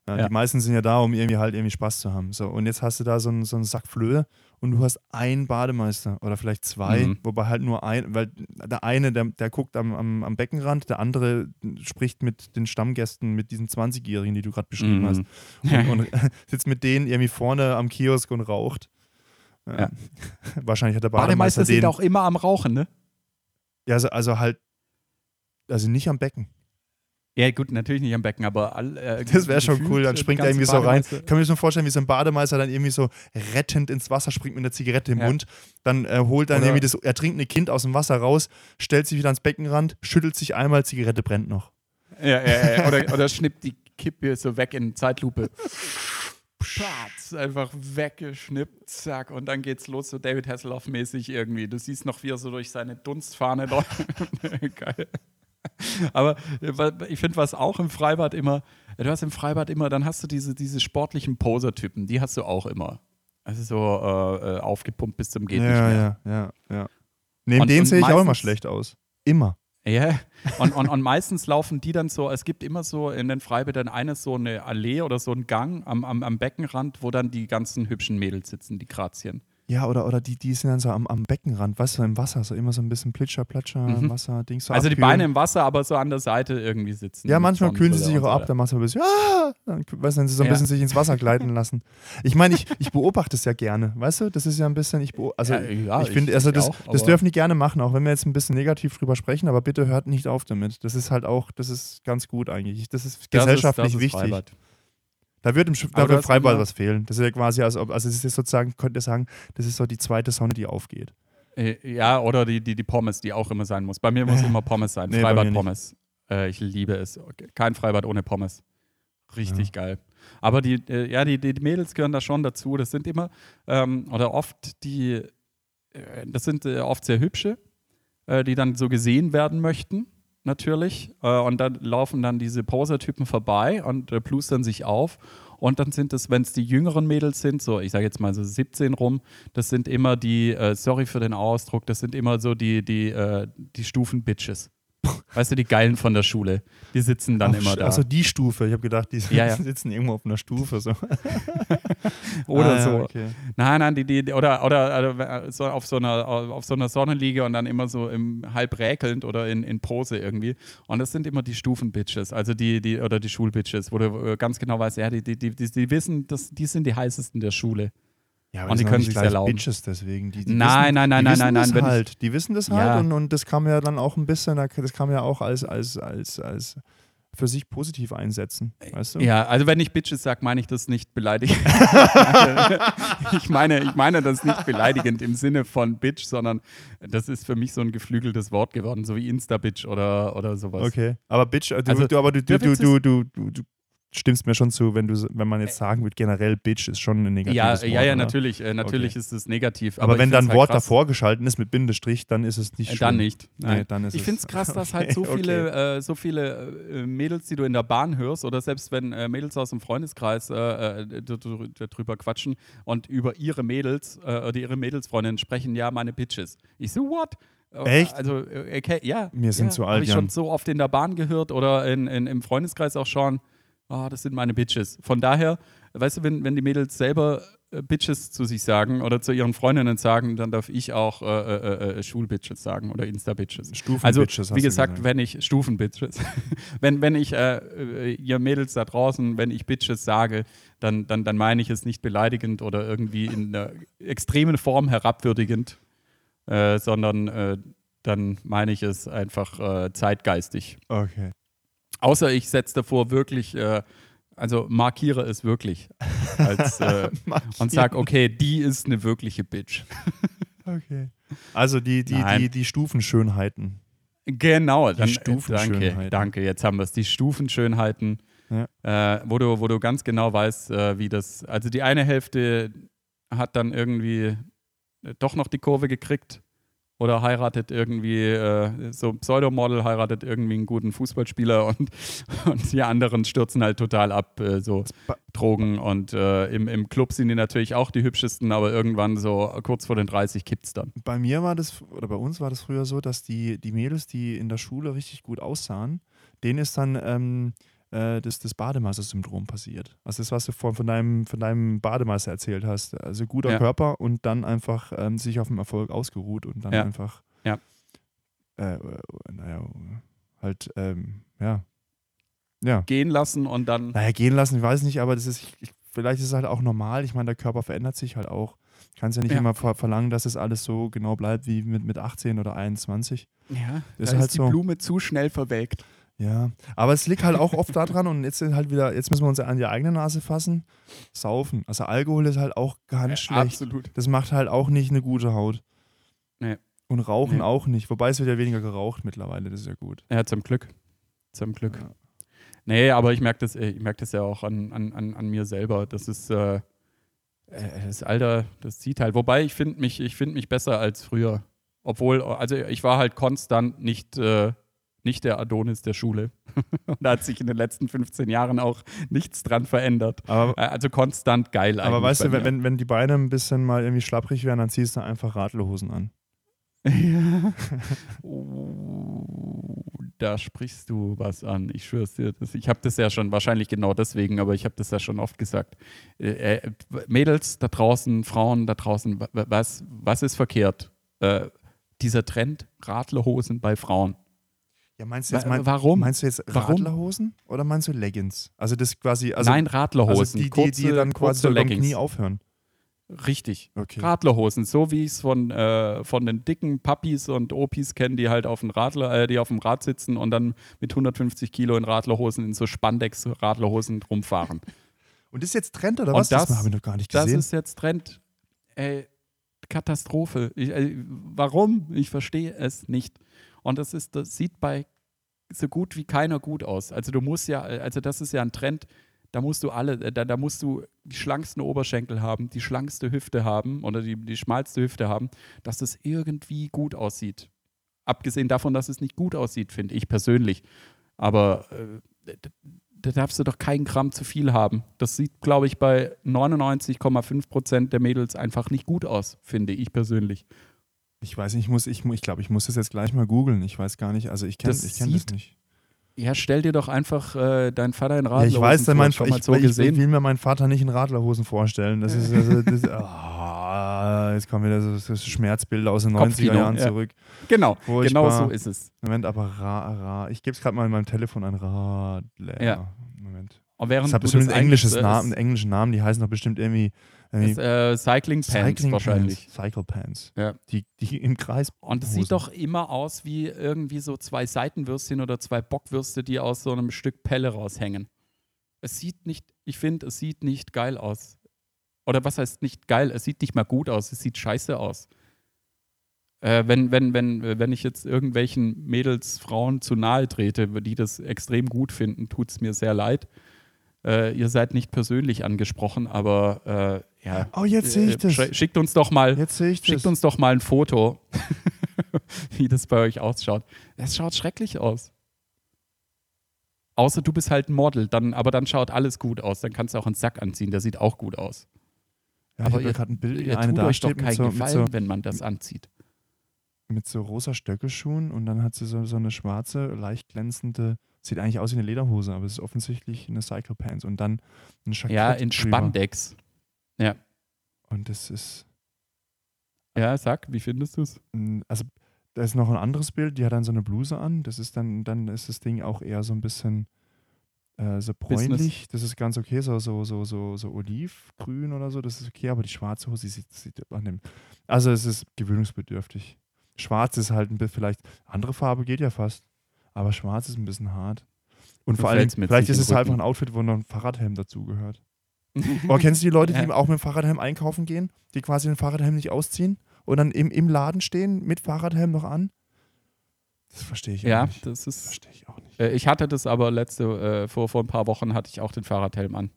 Ja, ja. Die meisten sind ja da, um irgendwie halt irgendwie Spaß zu haben. So, und jetzt hast du da so einen, so einen Sack Flöhe und du hast einen Bademeister oder vielleicht zwei, mhm. wobei halt nur ein, weil der eine, der, der guckt am, am, am Beckenrand, der andere spricht mit den Stammgästen, mit diesen 20-Jährigen, die du gerade beschrieben mhm. hast. Und, und sitzt mit denen irgendwie vorne am Kiosk und raucht. Ja. Wahrscheinlich hat der Bademeister, Bademeister sind auch immer am Rauchen, ne? Ja, also, also halt, also nicht am Becken. Ja, gut, natürlich nicht am Becken, aber. All, äh, das wäre schon cool, dann springt er irgendwie so rein. Kann mir so vorstellen, wie so ein Bademeister dann irgendwie so rettend ins Wasser springt mit einer Zigarette im ja. Mund. Dann äh, holt dann oder irgendwie das ertrinkende Kind aus dem Wasser raus, stellt sich wieder ans Beckenrand, schüttelt sich einmal, Zigarette brennt noch. Ja, ja, ja. Oder, oder schnippt die Kippe so weg in Zeitlupe. Patz, einfach weggeschnippt, zack, und dann geht's los, so David Hasselhoff-mäßig irgendwie. Du siehst noch, wie er so durch seine Dunstfahne läuft. Geil. Aber äh, ich finde, was auch im Freibad immer, du hast im Freibad immer, dann hast du diese, diese sportlichen Poser-Typen, die hast du auch immer. Also so äh, äh aufgepumpt bis zum geht ja, nicht mehr. Ja, ja, ja. Neben denen sehe ich auch immer schlecht aus. Immer. Ja, und, und, und meistens laufen die dann so, es gibt immer so in den Freibädern eine so eine Allee oder so einen Gang am, am, am Beckenrand, wo dann die ganzen hübschen Mädels sitzen, die Grazien. Ja, oder, oder die, die sind dann so am, am Beckenrand, weißt du, im Wasser, so immer so ein bisschen Plitscher, Platscher, mhm. Wasser, Dings. So also abkühlen. die Beine im Wasser, aber so an der Seite irgendwie sitzen. Ja, manchmal kühlen sie sich auch ab, dann machst du ein bisschen, ah, dann, weißt du, dann sie so ein ja. bisschen sich ins Wasser gleiten lassen. Ich meine, ich, ich beobachte es ja gerne, weißt du, das ist ja ein bisschen, ich also ja, ja, ich finde, also das, auch, das dürfen die gerne machen, auch wenn wir jetzt ein bisschen negativ drüber sprechen, aber bitte hört nicht auf damit. Das ist halt auch, das ist ganz gut eigentlich. Das ist gesellschaftlich das ist, das ist wichtig. Freibad. Da wird im, da wird Freibad was fehlen. Das ist ja quasi, als ob, also es ist sozusagen, könnte sagen, das ist so die zweite Sonne, die aufgeht. Äh, ja, oder die, die, die Pommes, die auch immer sein muss. Bei mir muss immer Pommes sein. Nee, Freibad-Pommes. Äh, ich liebe es. Kein Freibad ohne Pommes. Richtig ja. geil. Aber die, äh, ja, die, die Mädels gehören da schon dazu. Das sind immer, ähm, oder oft die, äh, das sind äh, oft sehr hübsche, äh, die dann so gesehen werden möchten natürlich. Äh, und dann laufen dann diese Poser-Typen vorbei und äh, plustern sich auf. Und dann sind es, wenn es die jüngeren Mädels sind, so ich sage jetzt mal so 17 rum, das sind immer die, äh, sorry für den Ausdruck, das sind immer so die, die, äh, die Stufen-Bitches. Weißt du, die Geilen von der Schule, die sitzen dann auf, immer da. Also die Stufe, ich habe gedacht, die ja, ja. sitzen irgendwo auf einer Stufe. So. oder ah, so. Okay. Nein, nein, die, die, oder, oder so auf, so einer, auf so einer Sonnenliege und dann immer so im halb räkelnd oder in, in Pose irgendwie. Und das sind immer die Stufen-Bitches, also die, die, oder die Schul-Bitches, wo du äh, ganz genau weißt, ja, die, die, die, die wissen, dass, die sind die heißesten der Schule. Ja, aber und die können sich erlauben. Bitches deswegen. Die, die nein, wissen, nein, nein, die nein, nein, nein. Halt. Die wissen das halt ja. und, und das kann man ja dann auch ein bisschen, das kann man ja auch als, als, als, als für sich positiv einsetzen. Weißt du? Ja, also wenn ich Bitches sage, meine ich das nicht beleidigend. ich, meine, ich meine das nicht beleidigend im Sinne von Bitch, sondern das ist für mich so ein geflügeltes Wort geworden, so wie Insta-Bitch oder, oder sowas. Okay, aber Bitch, du, also, du, aber du, du, du, du, du, du stimmst mir schon zu, wenn du, wenn man jetzt sagen würde, generell Bitch ist schon ein negatives ja, Wort. Ja, ja, oder? natürlich. Äh, natürlich okay. ist es negativ. Aber, aber wenn dann ein halt Wort krass. davor geschalten ist mit Bindestrich, dann ist es nicht äh, schlimm. Dann nicht. Nee, dann ist ich finde es krass, dass halt so viele, okay. äh, so viele äh, Mädels, die du in der Bahn hörst, oder selbst wenn äh, Mädels aus dem Freundeskreis darüber quatschen und über ihre Mädels oder ihre Mädelsfreundinnen sprechen, ja, meine Bitches. Ich so, what? Echt? Also, okay, ja. Wir sind ja, zu alt. Habe ich schon so oft in der Bahn gehört oder in, in, im Freundeskreis auch schon oh, das sind meine Bitches. Von daher, weißt du, wenn, wenn die Mädels selber äh, Bitches zu sich sagen oder zu ihren Freundinnen sagen, dann darf ich auch äh, äh, äh Schulbitches sagen oder Insta-Bitches. Stufen-Bitches. Also, wie gesagt, wenn ich, Stufen-Bitches, wenn, wenn ich, äh, äh, ihr Mädels da draußen, wenn ich Bitches sage, dann, dann, dann meine ich es nicht beleidigend oder irgendwie in einer extremen Form herabwürdigend, sondern dann meine ich es einfach zeitgeistig. Okay. Außer ich setze davor wirklich, äh, also markiere es wirklich als, äh, und sage, okay, die ist eine wirkliche Bitch. okay. Also die, die, die, die Stufenschönheiten. Genau, die dann, Stufenschönheiten. Danke, danke, jetzt haben wir es. Die Stufenschönheiten, ja. äh, wo, du, wo du ganz genau weißt, äh, wie das, also die eine Hälfte hat dann irgendwie doch noch die Kurve gekriegt oder heiratet irgendwie äh, so ein Pseudomodel, heiratet irgendwie einen guten Fußballspieler und, und die anderen stürzen halt total ab, äh, so Drogen und äh, im, im Club sind die natürlich auch die hübschesten, aber irgendwann so kurz vor den 30 kippt es dann. Bei mir war das, oder bei uns war das früher so, dass die, die Mädels, die in der Schule richtig gut aussahen, denen ist dann ähm, äh, das, das Bademeister-Syndrom passiert. Also das, was du von, von, deinem, von deinem Bademeister erzählt hast. Also guter Ja. Körper und dann einfach ähm, sich auf dem Erfolg ausgeruht und dann Ja. einfach Ja. äh, äh, naja, halt, ähm, ja. Ja. Gehen lassen und dann. Naja, gehen lassen, ich weiß nicht, aber das ist, ich, ich, vielleicht ist es halt auch normal. Ich meine, der Körper verändert sich halt auch. Ich kann es ja nicht Ja. immer ver verlangen, dass es alles so genau bleibt wie mit, mit 18 oder 21. Ja, Das da ist halt die so. Blume zu schnell verwelkt. Ja, aber es liegt halt auch oft daran und jetzt sind halt wieder, jetzt müssen wir uns an die eigene Nase fassen. Saufen. Also Alkohol ist halt auch ganz schlecht. Absolut. Das macht halt auch nicht eine gute Haut. Nee. Und Rauchen Nee. auch nicht. Wobei es wird ja weniger geraucht mittlerweile, das ist ja gut. Ja, zum Glück. Zum Glück. Ja. Nee, aber ich merke das, äh, ich merk das ja auch an, an, an, an mir selber. Das ist äh, äh, das Alter, das zieht halt. Wobei ich finde mich, ich finde mich besser als früher. Obwohl, also ich war halt konstant nicht, äh, nicht der Adonis der Schule. Und da hat sich in den letzten 15 Jahren auch nichts dran verändert. Aber, Äh, Also konstant geil eigentlich. aber weißt du, wenn, wenn, die Beine ein bisschen mal irgendwie schlapprig werden, dann ziehst du einfach Radlerhosen an. Ja. Oh, da sprichst du was an. Ich schwör's dir. Ich habe das ja schon, wahrscheinlich genau deswegen, aber ich habe das ja schon oft gesagt. Äh, äh, Mädels da draußen, Frauen da draußen, wa- wa- was, was ist verkehrt? Äh, dieser Trend, Radlerhosen bei Frauen. Ja, meinst du jetzt, mein, warum? meinst du jetzt Warum? Radlerhosen oder meinst du Leggings? Also das quasi, also, Nein, Radlerhosen. also die, die, kurze, die dann quasi so Leggings. Knie aufhören. Richtig. Okay. Radlerhosen, so wie ich es von, äh, von den dicken Papis und Opis kenne, die halt auf dem Radler, äh, die auf dem Rad sitzen und dann mit 150 Kilo in Radlerhosen in so Spandex-Radlerhosen rumfahren. Und das ist jetzt Trend oder Und was? das- habe ich noch gar nicht Das gesehen. ist jetzt Trend. Ey, Katastrophe. Ich, äh, warum? Ich verstehe es nicht. Und das ist, das sieht bei so gut wie keiner gut aus. Also du musst ja, also das ist ja ein Trend, da musst du alle, äh, da, da musst du die schlanksten Oberschenkel haben, die schlankste Hüfte haben oder die, die schmalste Hüfte haben, dass das irgendwie gut aussieht. Abgesehen davon, dass es nicht gut aussieht, finde ich persönlich. Aber äh, da darfst du doch keinen Gramm zu viel haben. Das sieht, glaube ich, bei 99,5 Prozent der Mädels einfach nicht gut aus, finde ich persönlich. Ich weiß nicht, ich muss, ich, ich glaube, ich muss das jetzt gleich mal googeln. Ich weiß gar nicht, also ich kenne Das ich kenn das nicht. Ja, stell dir doch einfach äh, deinen Vater in Ja, Radlerhosen ich weiß, vor, mein, ich, so ich, ich will mir meinen Vater nicht in Radlerhosen vorstellen. Das ist, also, das, ah, jetzt kommen wieder so, so Schmerzbilder aus den Kopfkino, 90er Jahren ja. zurück. Genau, Furchtbar. genau so ist es. Moment, aber Ra, Ra, ich gebe es gerade mal in meinem Telefon an Radler. Ja. Moment. Und während Das hat bestimmt das ein englisches Namen, einen englischen Namen, die heißen doch bestimmt irgendwie, Ist, äh, Cycling Pants Cycling wahrscheinlich. Pants, Cycle Pants. Ja. Die, die im Kreis. Und es sieht doch immer aus wie irgendwie so zwei Seitenwürstchen oder zwei Bockwürste, die aus so einem Stück Pelle raushängen. Es sieht nicht, ich finde, es sieht nicht geil aus. Oder was heißt nicht geil? Es sieht nicht mal gut aus, es sieht scheiße aus. Äh, wenn, wenn, wenn, wenn ich jetzt irgendwelchen Mädels, Frauen zu nahe trete, die das extrem gut finden, tut es mir sehr leid. Äh, ihr seid nicht persönlich angesprochen, aber äh, ja. Oh, jetzt sehe ich Äh, das. sch- Schickt uns doch mal, Jetzt ich das. Schickt uns doch mal ein Foto, wie das bei euch ausschaut. Es schaut schrecklich aus. Außer du bist halt ein Model, dann, aber dann schaut alles gut aus. Dann kannst du auch einen Sack anziehen, der sieht auch gut aus. ja, aber ihr- gerade ein Bild, Ihr eine tut da euch doch keinen so, Gefallen, so, wenn man das anzieht. mit so rosa Stöckelschuhen und dann hat sie so, so eine schwarze, leicht glänzende, sieht eigentlich aus wie eine Lederhose, aber es ist offensichtlich eine Cycle Pants und dann ein Jackett Ja, in drüber. Spandex. Ja. Und das ist, Ja, sag, wie findest du es? also da ist noch ein anderes Bild, die hat dann so eine Bluse an, das ist dann, dann ist das Ding auch eher so ein bisschen äh, so Business. bräunlich, das ist ganz okay, so, so, so, so, so olivgrün oder so, das ist okay, aber die schwarze Hose, sieht, sieht an dem, also es ist gewöhnungsbedürftig. Schwarz ist halt ein bisschen, vielleicht, andere Farbe geht ja fast, aber schwarz ist ein bisschen hart. Und Mir vor allem, vielleicht ist es den einfach ein. Outfit, wo noch ein Fahrradhelm dazugehört. Oder kennst du die Leute, die Ja. auch mit dem Fahrradhelm einkaufen gehen, die quasi den Fahrradhelm nicht ausziehen und dann im, im Laden stehen mit Fahrradhelm noch an? Das verstehe ich auch Ja, nicht. das Das ist. verstehe ich auch nicht. Äh, ich hatte das aber letzte, äh, vor, vor ein paar Wochen hatte ich auch den Fahrradhelm an.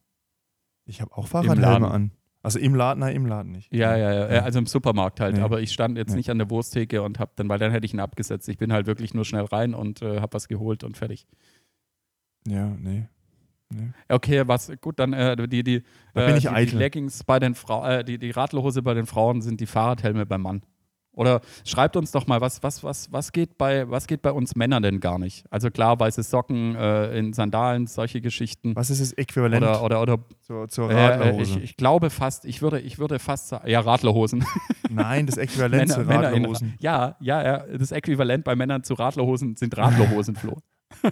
Ich habe auch. Fahrradhelme an. Also im Laden, nein, im Laden nicht. Ja, ja, ja, ja, also im Supermarkt halt. Nee. Aber ich stand jetzt Nee. nicht an der Wursttheke und hab dann, weil dann hätte ich ihn abgesetzt. Ich bin halt wirklich nur schnell rein und äh, hab was geholt und fertig. Ja, nee. Nee. Okay, was, gut, dann äh, die, die, Da äh, bin ich die, die. Leggings bei den Frauen, äh, die, die Radlerhose bei den Frauen sind die Fahrradhelme beim Mann. Oder schreibt uns doch mal, was, was, was, was, geht bei, was geht bei uns Männern denn gar nicht? Also klar, weiße Socken äh, in Sandalen, solche Geschichten. Was ist das Äquivalent Oder, oder, oder zur, zur äh, Radlerhose? ich, ich glaube fast, ich würde, ich würde fast sagen, ja, Radlerhosen. Nein, das Äquivalent zu in, Radlerhosen. ja, ja, ja, das Äquivalent bei Männern zu Radlerhosen sind Radlerhosen, Flo.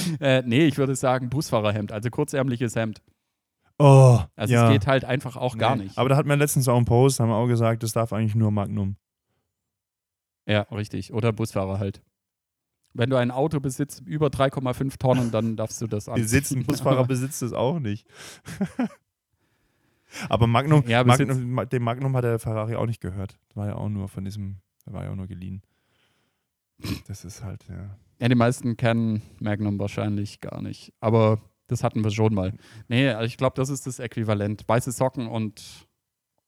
äh, nee, ich würde sagen Busfahrerhemd, also kurzärmliches Hemd. Oh, Also ja. es geht halt einfach auch gar Nee. nicht. Aber da hat man letztens auch einen Post, haben wir auch gesagt, das darf eigentlich nur Magnum. ja, richtig. Oder Busfahrer halt. Wenn du ein Auto besitzt über 3,5 Tonnen, dann darfst du das anziehen. Besitzt, ein Busfahrer besitzt das auch nicht. Aber Magnum, Ja, Magnum, Ma- dem Magnum hat der Ferrari auch nicht gehört. Das war ja auch nur von diesem, war ja auch nur geliehen. Das ist halt, ja. Ja, die meisten kennen Magnum wahrscheinlich gar nicht. Aber das hatten wir schon mal. Nee, also ich glaube, das ist das Äquivalent. Weiße Socken und,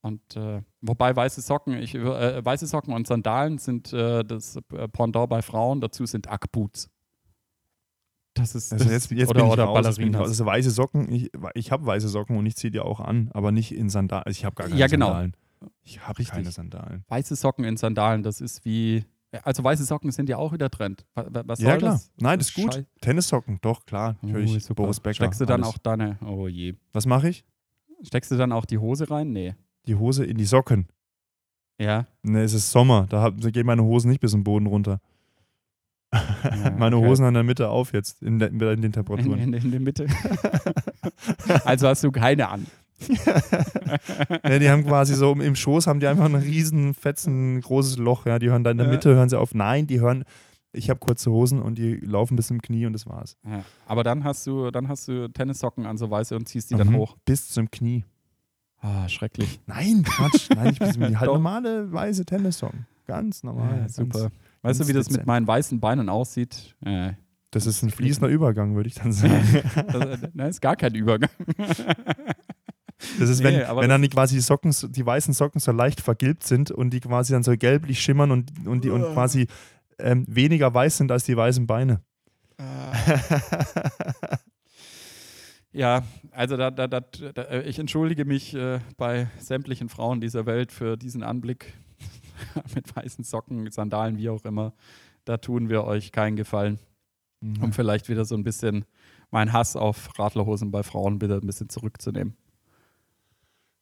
und äh, wobei weiße Socken, ich, äh, weiße Socken und Sandalen sind äh, das äh, Pendant bei Frauen, dazu sind Ackboots. Das ist Also jetzt, jetzt oder, oder raus. Also weiße Socken, ich, ich habe weiße Socken und ich ziehe die auch an, aber nicht in Sandalen. Also ich habe gar keine Ja, genau. Sandalen. Ich habe keine Sandalen. Weiße Socken in Sandalen, das ist wie. Also weiße Socken sind ja auch wieder Trend. Wa- wa- Was Ja, soll klar. das? Nein, das ist gut. Schei- Tennissocken, doch, klar. Natürlich. Oh, super. Boris Becker. Steckst du dann alles. auch deine. Oh je. Was mache ich? Steckst du dann auch die Hose rein? Nee. Die Hose in die Socken. Ja. Ne, es ist Sommer. Da, hab, da gehen meine Hosen nicht bis zum Boden runter. meine okay. Hosen an der Mitte auf jetzt, in, der, in den In, Temperaturen. in, in der Mitte. also hast du keine an. ja, die haben quasi so im Schoß haben die einfach ein riesen fetzen großes Loch. Ja, die hören da in der Ja. Mitte hören sie auf. Nein, die hören. Ich habe kurze Hosen und die laufen bis zum Knie und das war's. Ja. Aber dann hast du, dann hast du Tennissocken an so weiße und ziehst die dann Mhm. hoch. Bis zum Knie. Ah, schrecklich. Nein, Quatsch. Nein, ich bin halt Doch. normale weiße Tennissocken. Ganz normal. Ja, ganz, super. Weißt du, ganz wie das mit meinen weißen Beinen aussieht? Äh, Das ist ein fließender Übergang, würde ich dann sagen. das, das ist gar kein Übergang. Das ist, Nee, wenn, aber wenn dann die quasi die Socken, so- die weißen Socken so leicht vergilbt sind und die quasi dann so gelblich schimmern und, und die und quasi ähm, weniger weiß sind als die weißen Beine. Ja, also da, da, da, da, ich entschuldige mich äh, bei sämtlichen Frauen dieser Welt für diesen Anblick mit weißen Socken, Sandalen, wie auch immer. Da tun wir euch keinen Gefallen. um vielleicht wieder so ein bisschen meinen Hass auf Radlerhosen bei Frauen wieder ein bisschen zurückzunehmen.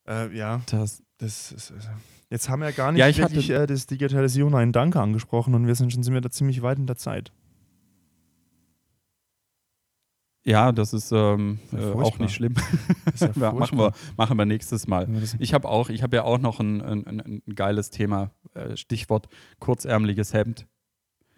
Äh, ja, Das, das ist. Also jetzt haben wir ja gar nicht Ja, ich wirklich äh, das Digitalisierung einen Danke angesprochen und wir sind schon sind wir da ziemlich weit in der Zeit. ja, das ist ähm, Ja, äh, auch nicht schlimm. Ist ja machen, wir, machen wir nächstes Mal. Ich habe auch, ich habe ja auch noch ein, ein, ein, geiles Thema, äh, Stichwort kurzärmliches Hemd,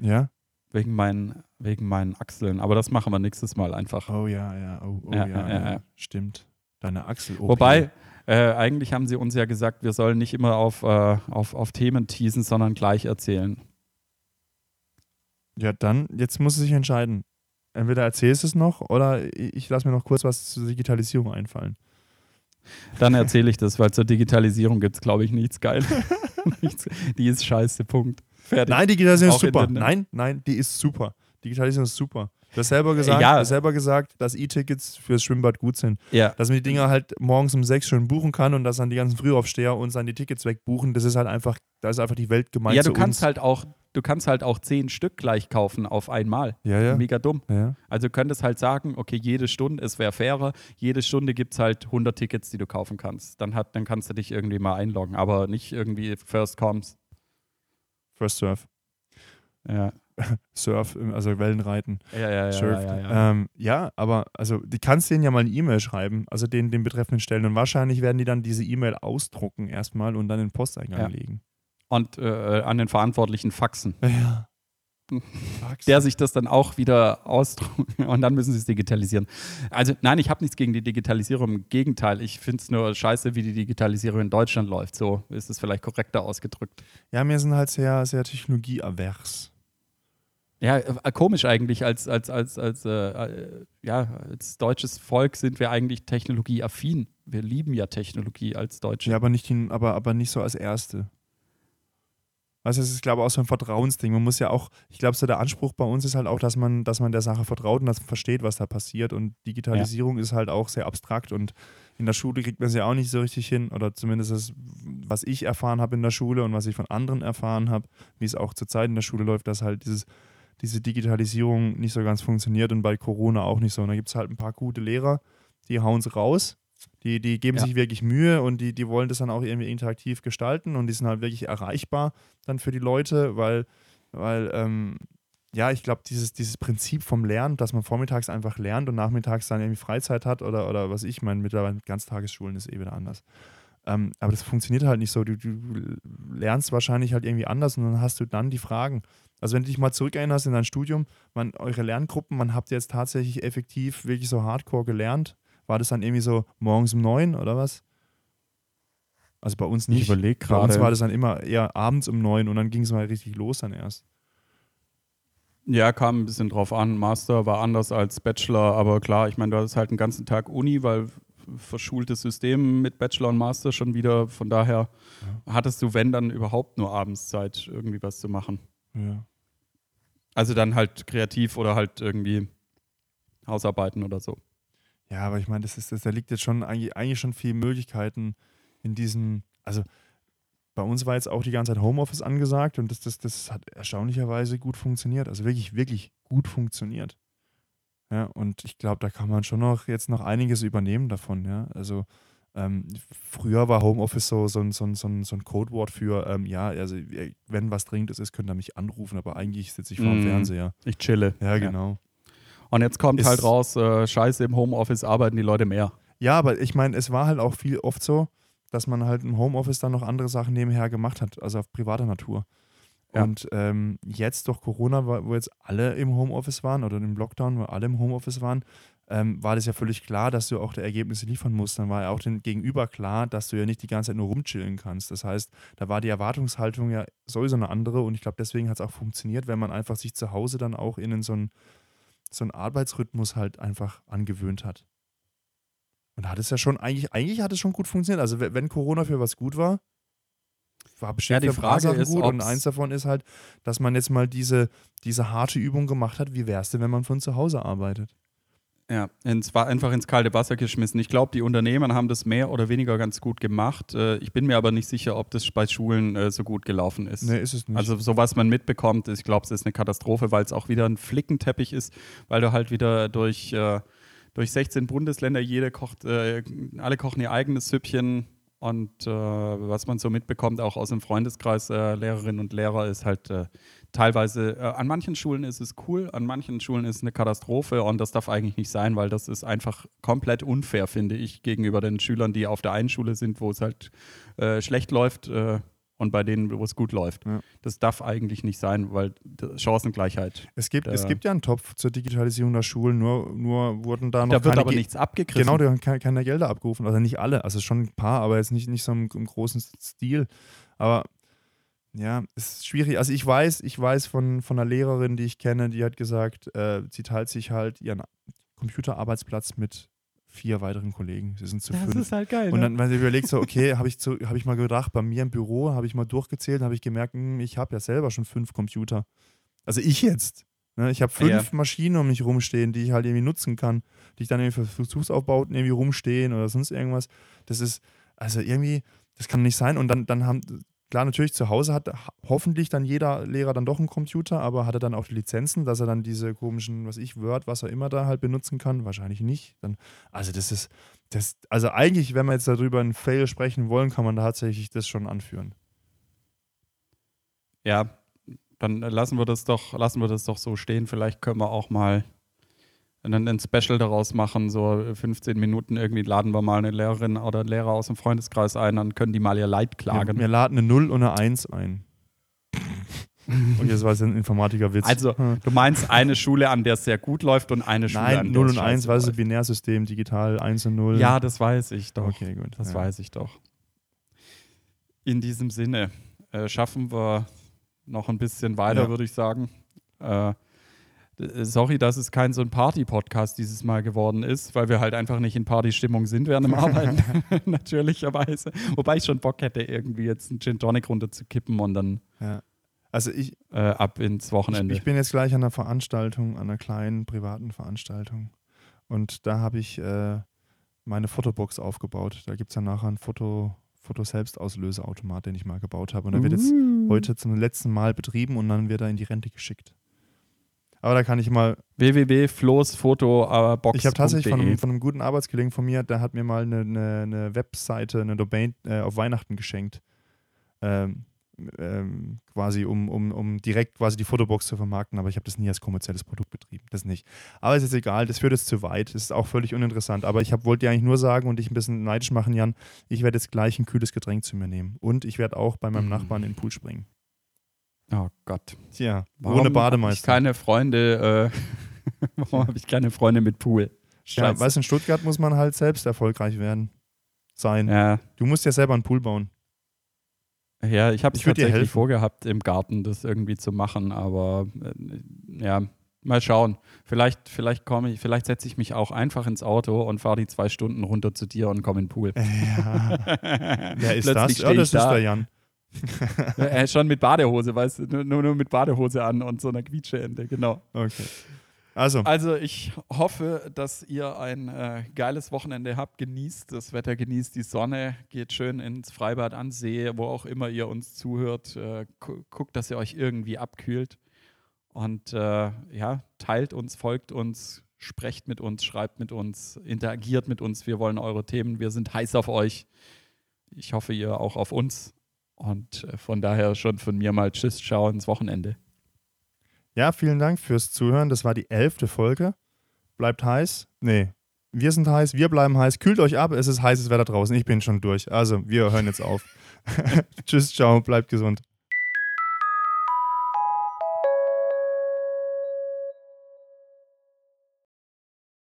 Ja? wegen meinen, wegen meinen Achseln. Aber das machen wir nächstes Mal einfach. Oh ja, ja, oh, oh Ja, ja, ja, ja, ja. Stimmt. Deine Achsel. Wobei, äh, eigentlich haben sie uns ja gesagt, wir sollen nicht immer auf, äh, auf, auf Themen teasen, sondern gleich erzählen. Ja, dann, jetzt muss es sich entscheiden. Entweder erzählst du es noch oder ich lasse mir noch kurz was zur Digitalisierung einfallen. Dann erzähle ich das, weil zur Digitalisierung gibt es, glaube ich, nichts geil. nichts, die ist scheiße, Punkt. Fertig. Nein, Digitalisierung Auch ist super. Nein, nein, die ist super. Digitalisierung ist super. Du hast selber gesagt, ja. du hast selber gesagt dass E-Tickets fürs Schwimmbad gut sind. Ja, Dass man die Dinger halt morgens um sechs schon buchen kann und dass dann die ganzen Frühaufsteher uns dann die Tickets wegbuchen, das ist halt einfach, da ist einfach die Welt gemeint ja du kannst uns. halt auch, du kannst halt auch zehn Stück gleich kaufen auf einmal. ja, ja. Mega dumm. ja. Also du könntest halt sagen, okay, jede Stunde, es wäre fairer, jede Stunde gibt es halt 100 Tickets, die du kaufen kannst. Dann, hat, dann kannst du dich irgendwie mal einloggen, aber nicht irgendwie First Comes. First Surf. Ja, Surf, also Wellenreiten. ja, ja, ja. Surf. ja, ja, ja. Ähm, ja, aber also die kannst denen ja mal eine E-Mail schreiben, also den, den betreffenden Stellen. Und wahrscheinlich werden die dann diese E-Mail ausdrucken erstmal und dann in den Posteingang Ja. legen. Und äh, an den Verantwortlichen faxen. Ja. der sich das dann auch wieder ausdruckt und dann müssen sie es digitalisieren. Also nein, ich habe nichts gegen die Digitalisierung, im Gegenteil, ich finde es nur scheiße, wie die Digitalisierung in Deutschland läuft. So ist es vielleicht korrekter ausgedrückt. Ja, wir sind halt sehr, sehr technologieavers. Ja, äh, komisch eigentlich. Als, als, als, als, äh, äh, ja, als deutsches Volk sind wir eigentlich technologieaffin. Wir lieben ja Technologie als Deutsche. Ja, aber nicht, hin, aber, aber nicht so als Erste. Also es ist, glaube ich, auch so ein Vertrauensding. Man muss ja auch, ich glaube, so der Anspruch bei uns ist halt auch, dass man, dass man der Sache vertraut und dass man versteht, was da passiert. Und Digitalisierung ja. ist halt auch sehr abstrakt und in der Schule kriegt man es ja auch nicht so richtig hin. Oder zumindest das, was ich erfahren habe in der Schule und was ich von anderen erfahren habe, wie es auch zurzeit in der Schule läuft, dass halt dieses, diese Digitalisierung nicht so ganz funktioniert und bei Corona auch nicht so. Und da gibt es halt ein paar gute Lehrer, die hauen es raus die, die geben ja. sich wirklich Mühe und die, die wollen das dann auch irgendwie interaktiv gestalten und die sind halt wirklich erreichbar dann für die Leute, weil, weil ähm, ja, ich glaube, dieses, dieses Prinzip vom Lernen, dass man vormittags einfach lernt und nachmittags dann irgendwie Freizeit hat oder, oder was ich meine, mittlerweile mit Ganztagesschulen ist eh wieder anders. Ähm, aber das funktioniert halt nicht so. Du, du, lernst wahrscheinlich halt irgendwie anders und dann hast du dann die Fragen. Also wenn du dich mal zurückerinnerst in dein Studium, man, eure Lerngruppen, man habt jetzt tatsächlich effektiv wirklich so hardcore gelernt war das dann irgendwie so morgens um neun oder was? Also bei uns nicht. Ich überlege gerade. Bei uns war das dann immer eher abends um neun und dann ging es mal richtig los dann erst. Ja, kam ein bisschen drauf an. Master war anders als Bachelor, aber klar, ich meine, du hattest halt einen ganzen Tag Uni, weil verschultes System mit Bachelor und Master schon wieder. Von daher ja. hattest du, wenn dann überhaupt nur abends Zeit, irgendwie was zu machen. Ja. Also dann halt kreativ oder halt irgendwie Hausarbeiten oder so. Ja, aber ich meine, das ist, das, da liegt jetzt schon eigentlich, eigentlich schon viele Möglichkeiten in diesen, also bei uns war jetzt auch die ganze Zeit Homeoffice angesagt und das, das, das hat erstaunlicherweise gut funktioniert. Also wirklich, wirklich gut funktioniert. Ja, und ich glaube, da kann man schon noch jetzt noch einiges übernehmen davon, ja. Also ähm, früher war Homeoffice so, so, so, so, so ein Codewort für, ähm, ja, also wenn was Dringendes ist, könnt ihr mich anrufen, aber eigentlich sitze ich vor dem mm, Fernseher. Ich chille. Ja, genau. Ja. Und jetzt kommt ist, halt raus, äh, scheiße, im Homeoffice arbeiten die Leute mehr. Ja, aber ich meine, es war halt auch viel oft so, dass man halt im Homeoffice dann noch andere Sachen nebenher gemacht hat, also auf privater Natur. Ja. Und ähm, jetzt durch Corona, wo jetzt alle im Homeoffice waren oder im Lockdown, wo alle im Homeoffice waren, ähm, war das ja völlig klar, dass du auch die Ergebnisse liefern musst. Dann war ja auch dem Gegenüber klar, dass du ja nicht die ganze Zeit nur rumchillen kannst. Das heißt, da war die Erwartungshaltung ja sowieso eine andere und ich glaube, deswegen hat es auch funktioniert, wenn man einfach sich zu Hause dann auch in so ein so einen Arbeitsrhythmus halt einfach angewöhnt hat. Und da hat es ja schon, eigentlich, eigentlich hat es schon gut funktioniert. Also wenn Corona für was gut war, war bestimmt ja, die Frage ist, gut. Und eins davon ist halt, dass man jetzt mal diese, diese harte Übung gemacht hat. Wie wäre es denn, wenn man von zu Hause arbeitet? Ja, ins, einfach ins kalte Wasser geschmissen. Ich glaube, die Unternehmen haben das mehr oder weniger ganz gut gemacht. Äh, ich bin mir aber nicht sicher, ob das bei Schulen äh, so gut gelaufen ist. Nee, ist es nicht. Also, so was man mitbekommt, ich glaube, es ist eine Katastrophe, weil es auch wieder ein Flickenteppich ist, weil du halt wieder durch, äh, durch 16 Bundesländer, jede kocht, alle kochen ihr eigenes Süppchen. Und was man so mitbekommt, auch aus dem Freundeskreis Lehrerinnen und Lehrer, ist halt teilweise, äh, an manchen Schulen ist es cool, an manchen Schulen ist es eine Katastrophe und das darf eigentlich nicht sein, weil das ist einfach komplett unfair, finde ich, gegenüber den Schülern, die auf der einen Schule sind, wo es halt äh, schlecht läuft äh, und bei denen, wo es gut läuft. Ja. Das darf eigentlich nicht sein, weil Chancengleichheit. Es gibt, es gibt ja einen Topf zur Digitalisierung der Schulen, nur, nur wurden da noch. Da wird aber Ge nichts abgegriffen. Genau, da werden keine, keine Gelder abgerufen. Also nicht alle, also schon ein paar, aber jetzt nicht, nicht so im, im großen Stil. Aber ja, ist schwierig. Also ich weiß, ich weiß von, von einer Lehrerin, die ich kenne, die hat gesagt, äh, sie teilt sich halt ihren Computerarbeitsplatz mit vier weiteren Kollegen. Sie sind zu das fünf. Das ist halt geil. Und dann, ne? wenn sie überlegt, so, okay, habe ich, hab ich mal gedacht, bei mir im Büro habe ich mal durchgezählt, habe ich gemerkt, hm, ich habe ja selber schon fünf Computer. Also ich jetzt. Ne? Ich habe fünf ja. Maschinen um mich rumstehen, die ich halt irgendwie nutzen kann, die ich dann irgendwie für Versuchsaufbauten irgendwie rumstehen oder sonst irgendwas. Das ist, also irgendwie, das kann nicht sein. Und dann, dann haben, Klar, natürlich zu Hause hat hoffentlich dann jeder Lehrer dann doch einen Computer, aber hat er dann auch die Lizenzen, dass er dann diese komischen, was ich, Word, was er immer da halt benutzen kann? Wahrscheinlich nicht. Dann, also das ist, das, also eigentlich, wenn wir jetzt darüber einen Fail sprechen wollen, kann man tatsächlich das schon anführen. Ja, dann lassen wir das doch, lassen wir das doch so stehen. Vielleicht können wir auch mal dann ein Special daraus machen, so 15 Minuten irgendwie laden wir mal eine Lehrerin oder einen Lehrer aus dem Freundeskreis ein, dann können die mal ihr Leid klagen. Ja, wir laden eine 0 und eine 1 ein. Und jetzt war es ein Informatikerwitz. Also, du meinst eine Schule, an der es sehr gut läuft und eine Schule, Nein, an der 0 und 1, weil es ein Binärsystem, digital 1 und 0. Ja, das weiß ich doch. Okay, gut. Das ja. weiß ich doch. In diesem Sinne äh, schaffen wir noch ein bisschen weiter, ja. würde ich sagen. Äh, sorry, dass es kein so ein Party-Podcast dieses Mal geworden ist, weil wir halt einfach nicht in Partystimmung sind während dem Arbeiten, natürlicherweise. Wobei ich schon Bock hätte, irgendwie jetzt einen Gin Tonic runterzukippen und dann Ja. Also ich, äh, ab ins Wochenende. ich, ich bin jetzt gleich an einer Veranstaltung, an einer kleinen privaten Veranstaltung. Und da habe ich äh, meine Fotobox aufgebaut. Da gibt es dann nachher einen Foto, Foto-Selbstauslöseautomat, den ich mal gebaut habe. Und der wird jetzt Uh. heute zum letzten Mal betrieben und dann wird er in die Rente geschickt. Aber da kann ich mal www.floßfotobox.de Ich habe tatsächlich von einem, von einem guten Arbeitskollegen von mir, der hat mir mal eine, eine, eine Webseite, eine Domain äh, auf Weihnachten geschenkt. Ähm, ähm, quasi, um, um, um direkt quasi die Fotobox zu vermarkten, aber ich habe das nie als kommerzielles Produkt betrieben. Das nicht. Aber es ist egal, das führt jetzt zu weit. Das ist auch völlig uninteressant. Aber ich hab, wollte dir eigentlich nur sagen und dich ein bisschen neidisch machen, Jan, ich werde jetzt gleich ein kühles Getränk zu mir nehmen. Und ich werde auch bei meinem Mm. Nachbarn in den Pool springen. Oh Gott. Tja, Warum ohne hab Ich Bademeister. keine Freunde. Äh, warum habe ich keine Freunde mit Pool? Ja, Scheiße. weißt du, in Stuttgart muss man halt selbst erfolgreich werden. Sein. Ja, Du musst ja selber einen Pool bauen. ja, ich habe dir tatsächlich vorgehabt, im Garten das irgendwie zu machen, aber äh, ja, mal schauen. Vielleicht, vielleicht komme ich, vielleicht setze ich mich auch einfach ins Auto und fahre die zwei Stunden runter zu dir und komme in den Pool. Ja. Wer ist das? Ja, das ist da. der Jan. äh, schon mit Badehose, weißt du, nur, nur, mit Badehose an und so einer Quietscheente, genau. Okay. Also, Also ich hoffe, dass ihr ein äh, geiles Wochenende habt. Genießt das Wetter, genießt die Sonne, geht schön ins Freibad an See, wo auch immer ihr uns zuhört. Äh, gu guckt, dass ihr euch irgendwie abkühlt. Und äh, ja, teilt uns, folgt uns, sprecht mit uns, schreibt mit uns, interagiert mit uns. Wir wollen eure Themen. Wir sind heiß auf euch. Ich hoffe, ihr auch auf uns. Und äh, von daher schon von mir mal Tschüss, ciao ins Wochenende. ja, vielen Dank fürs Zuhören. Das war die elfte Folge. Bleibt heiß. Nee, wir sind heiß, wir bleiben heiß. Kühlt euch ab, es ist heißes Wetter draußen. Ich bin schon durch. Also, wir hören jetzt auf. Tschüss, ciao, bleibt gesund.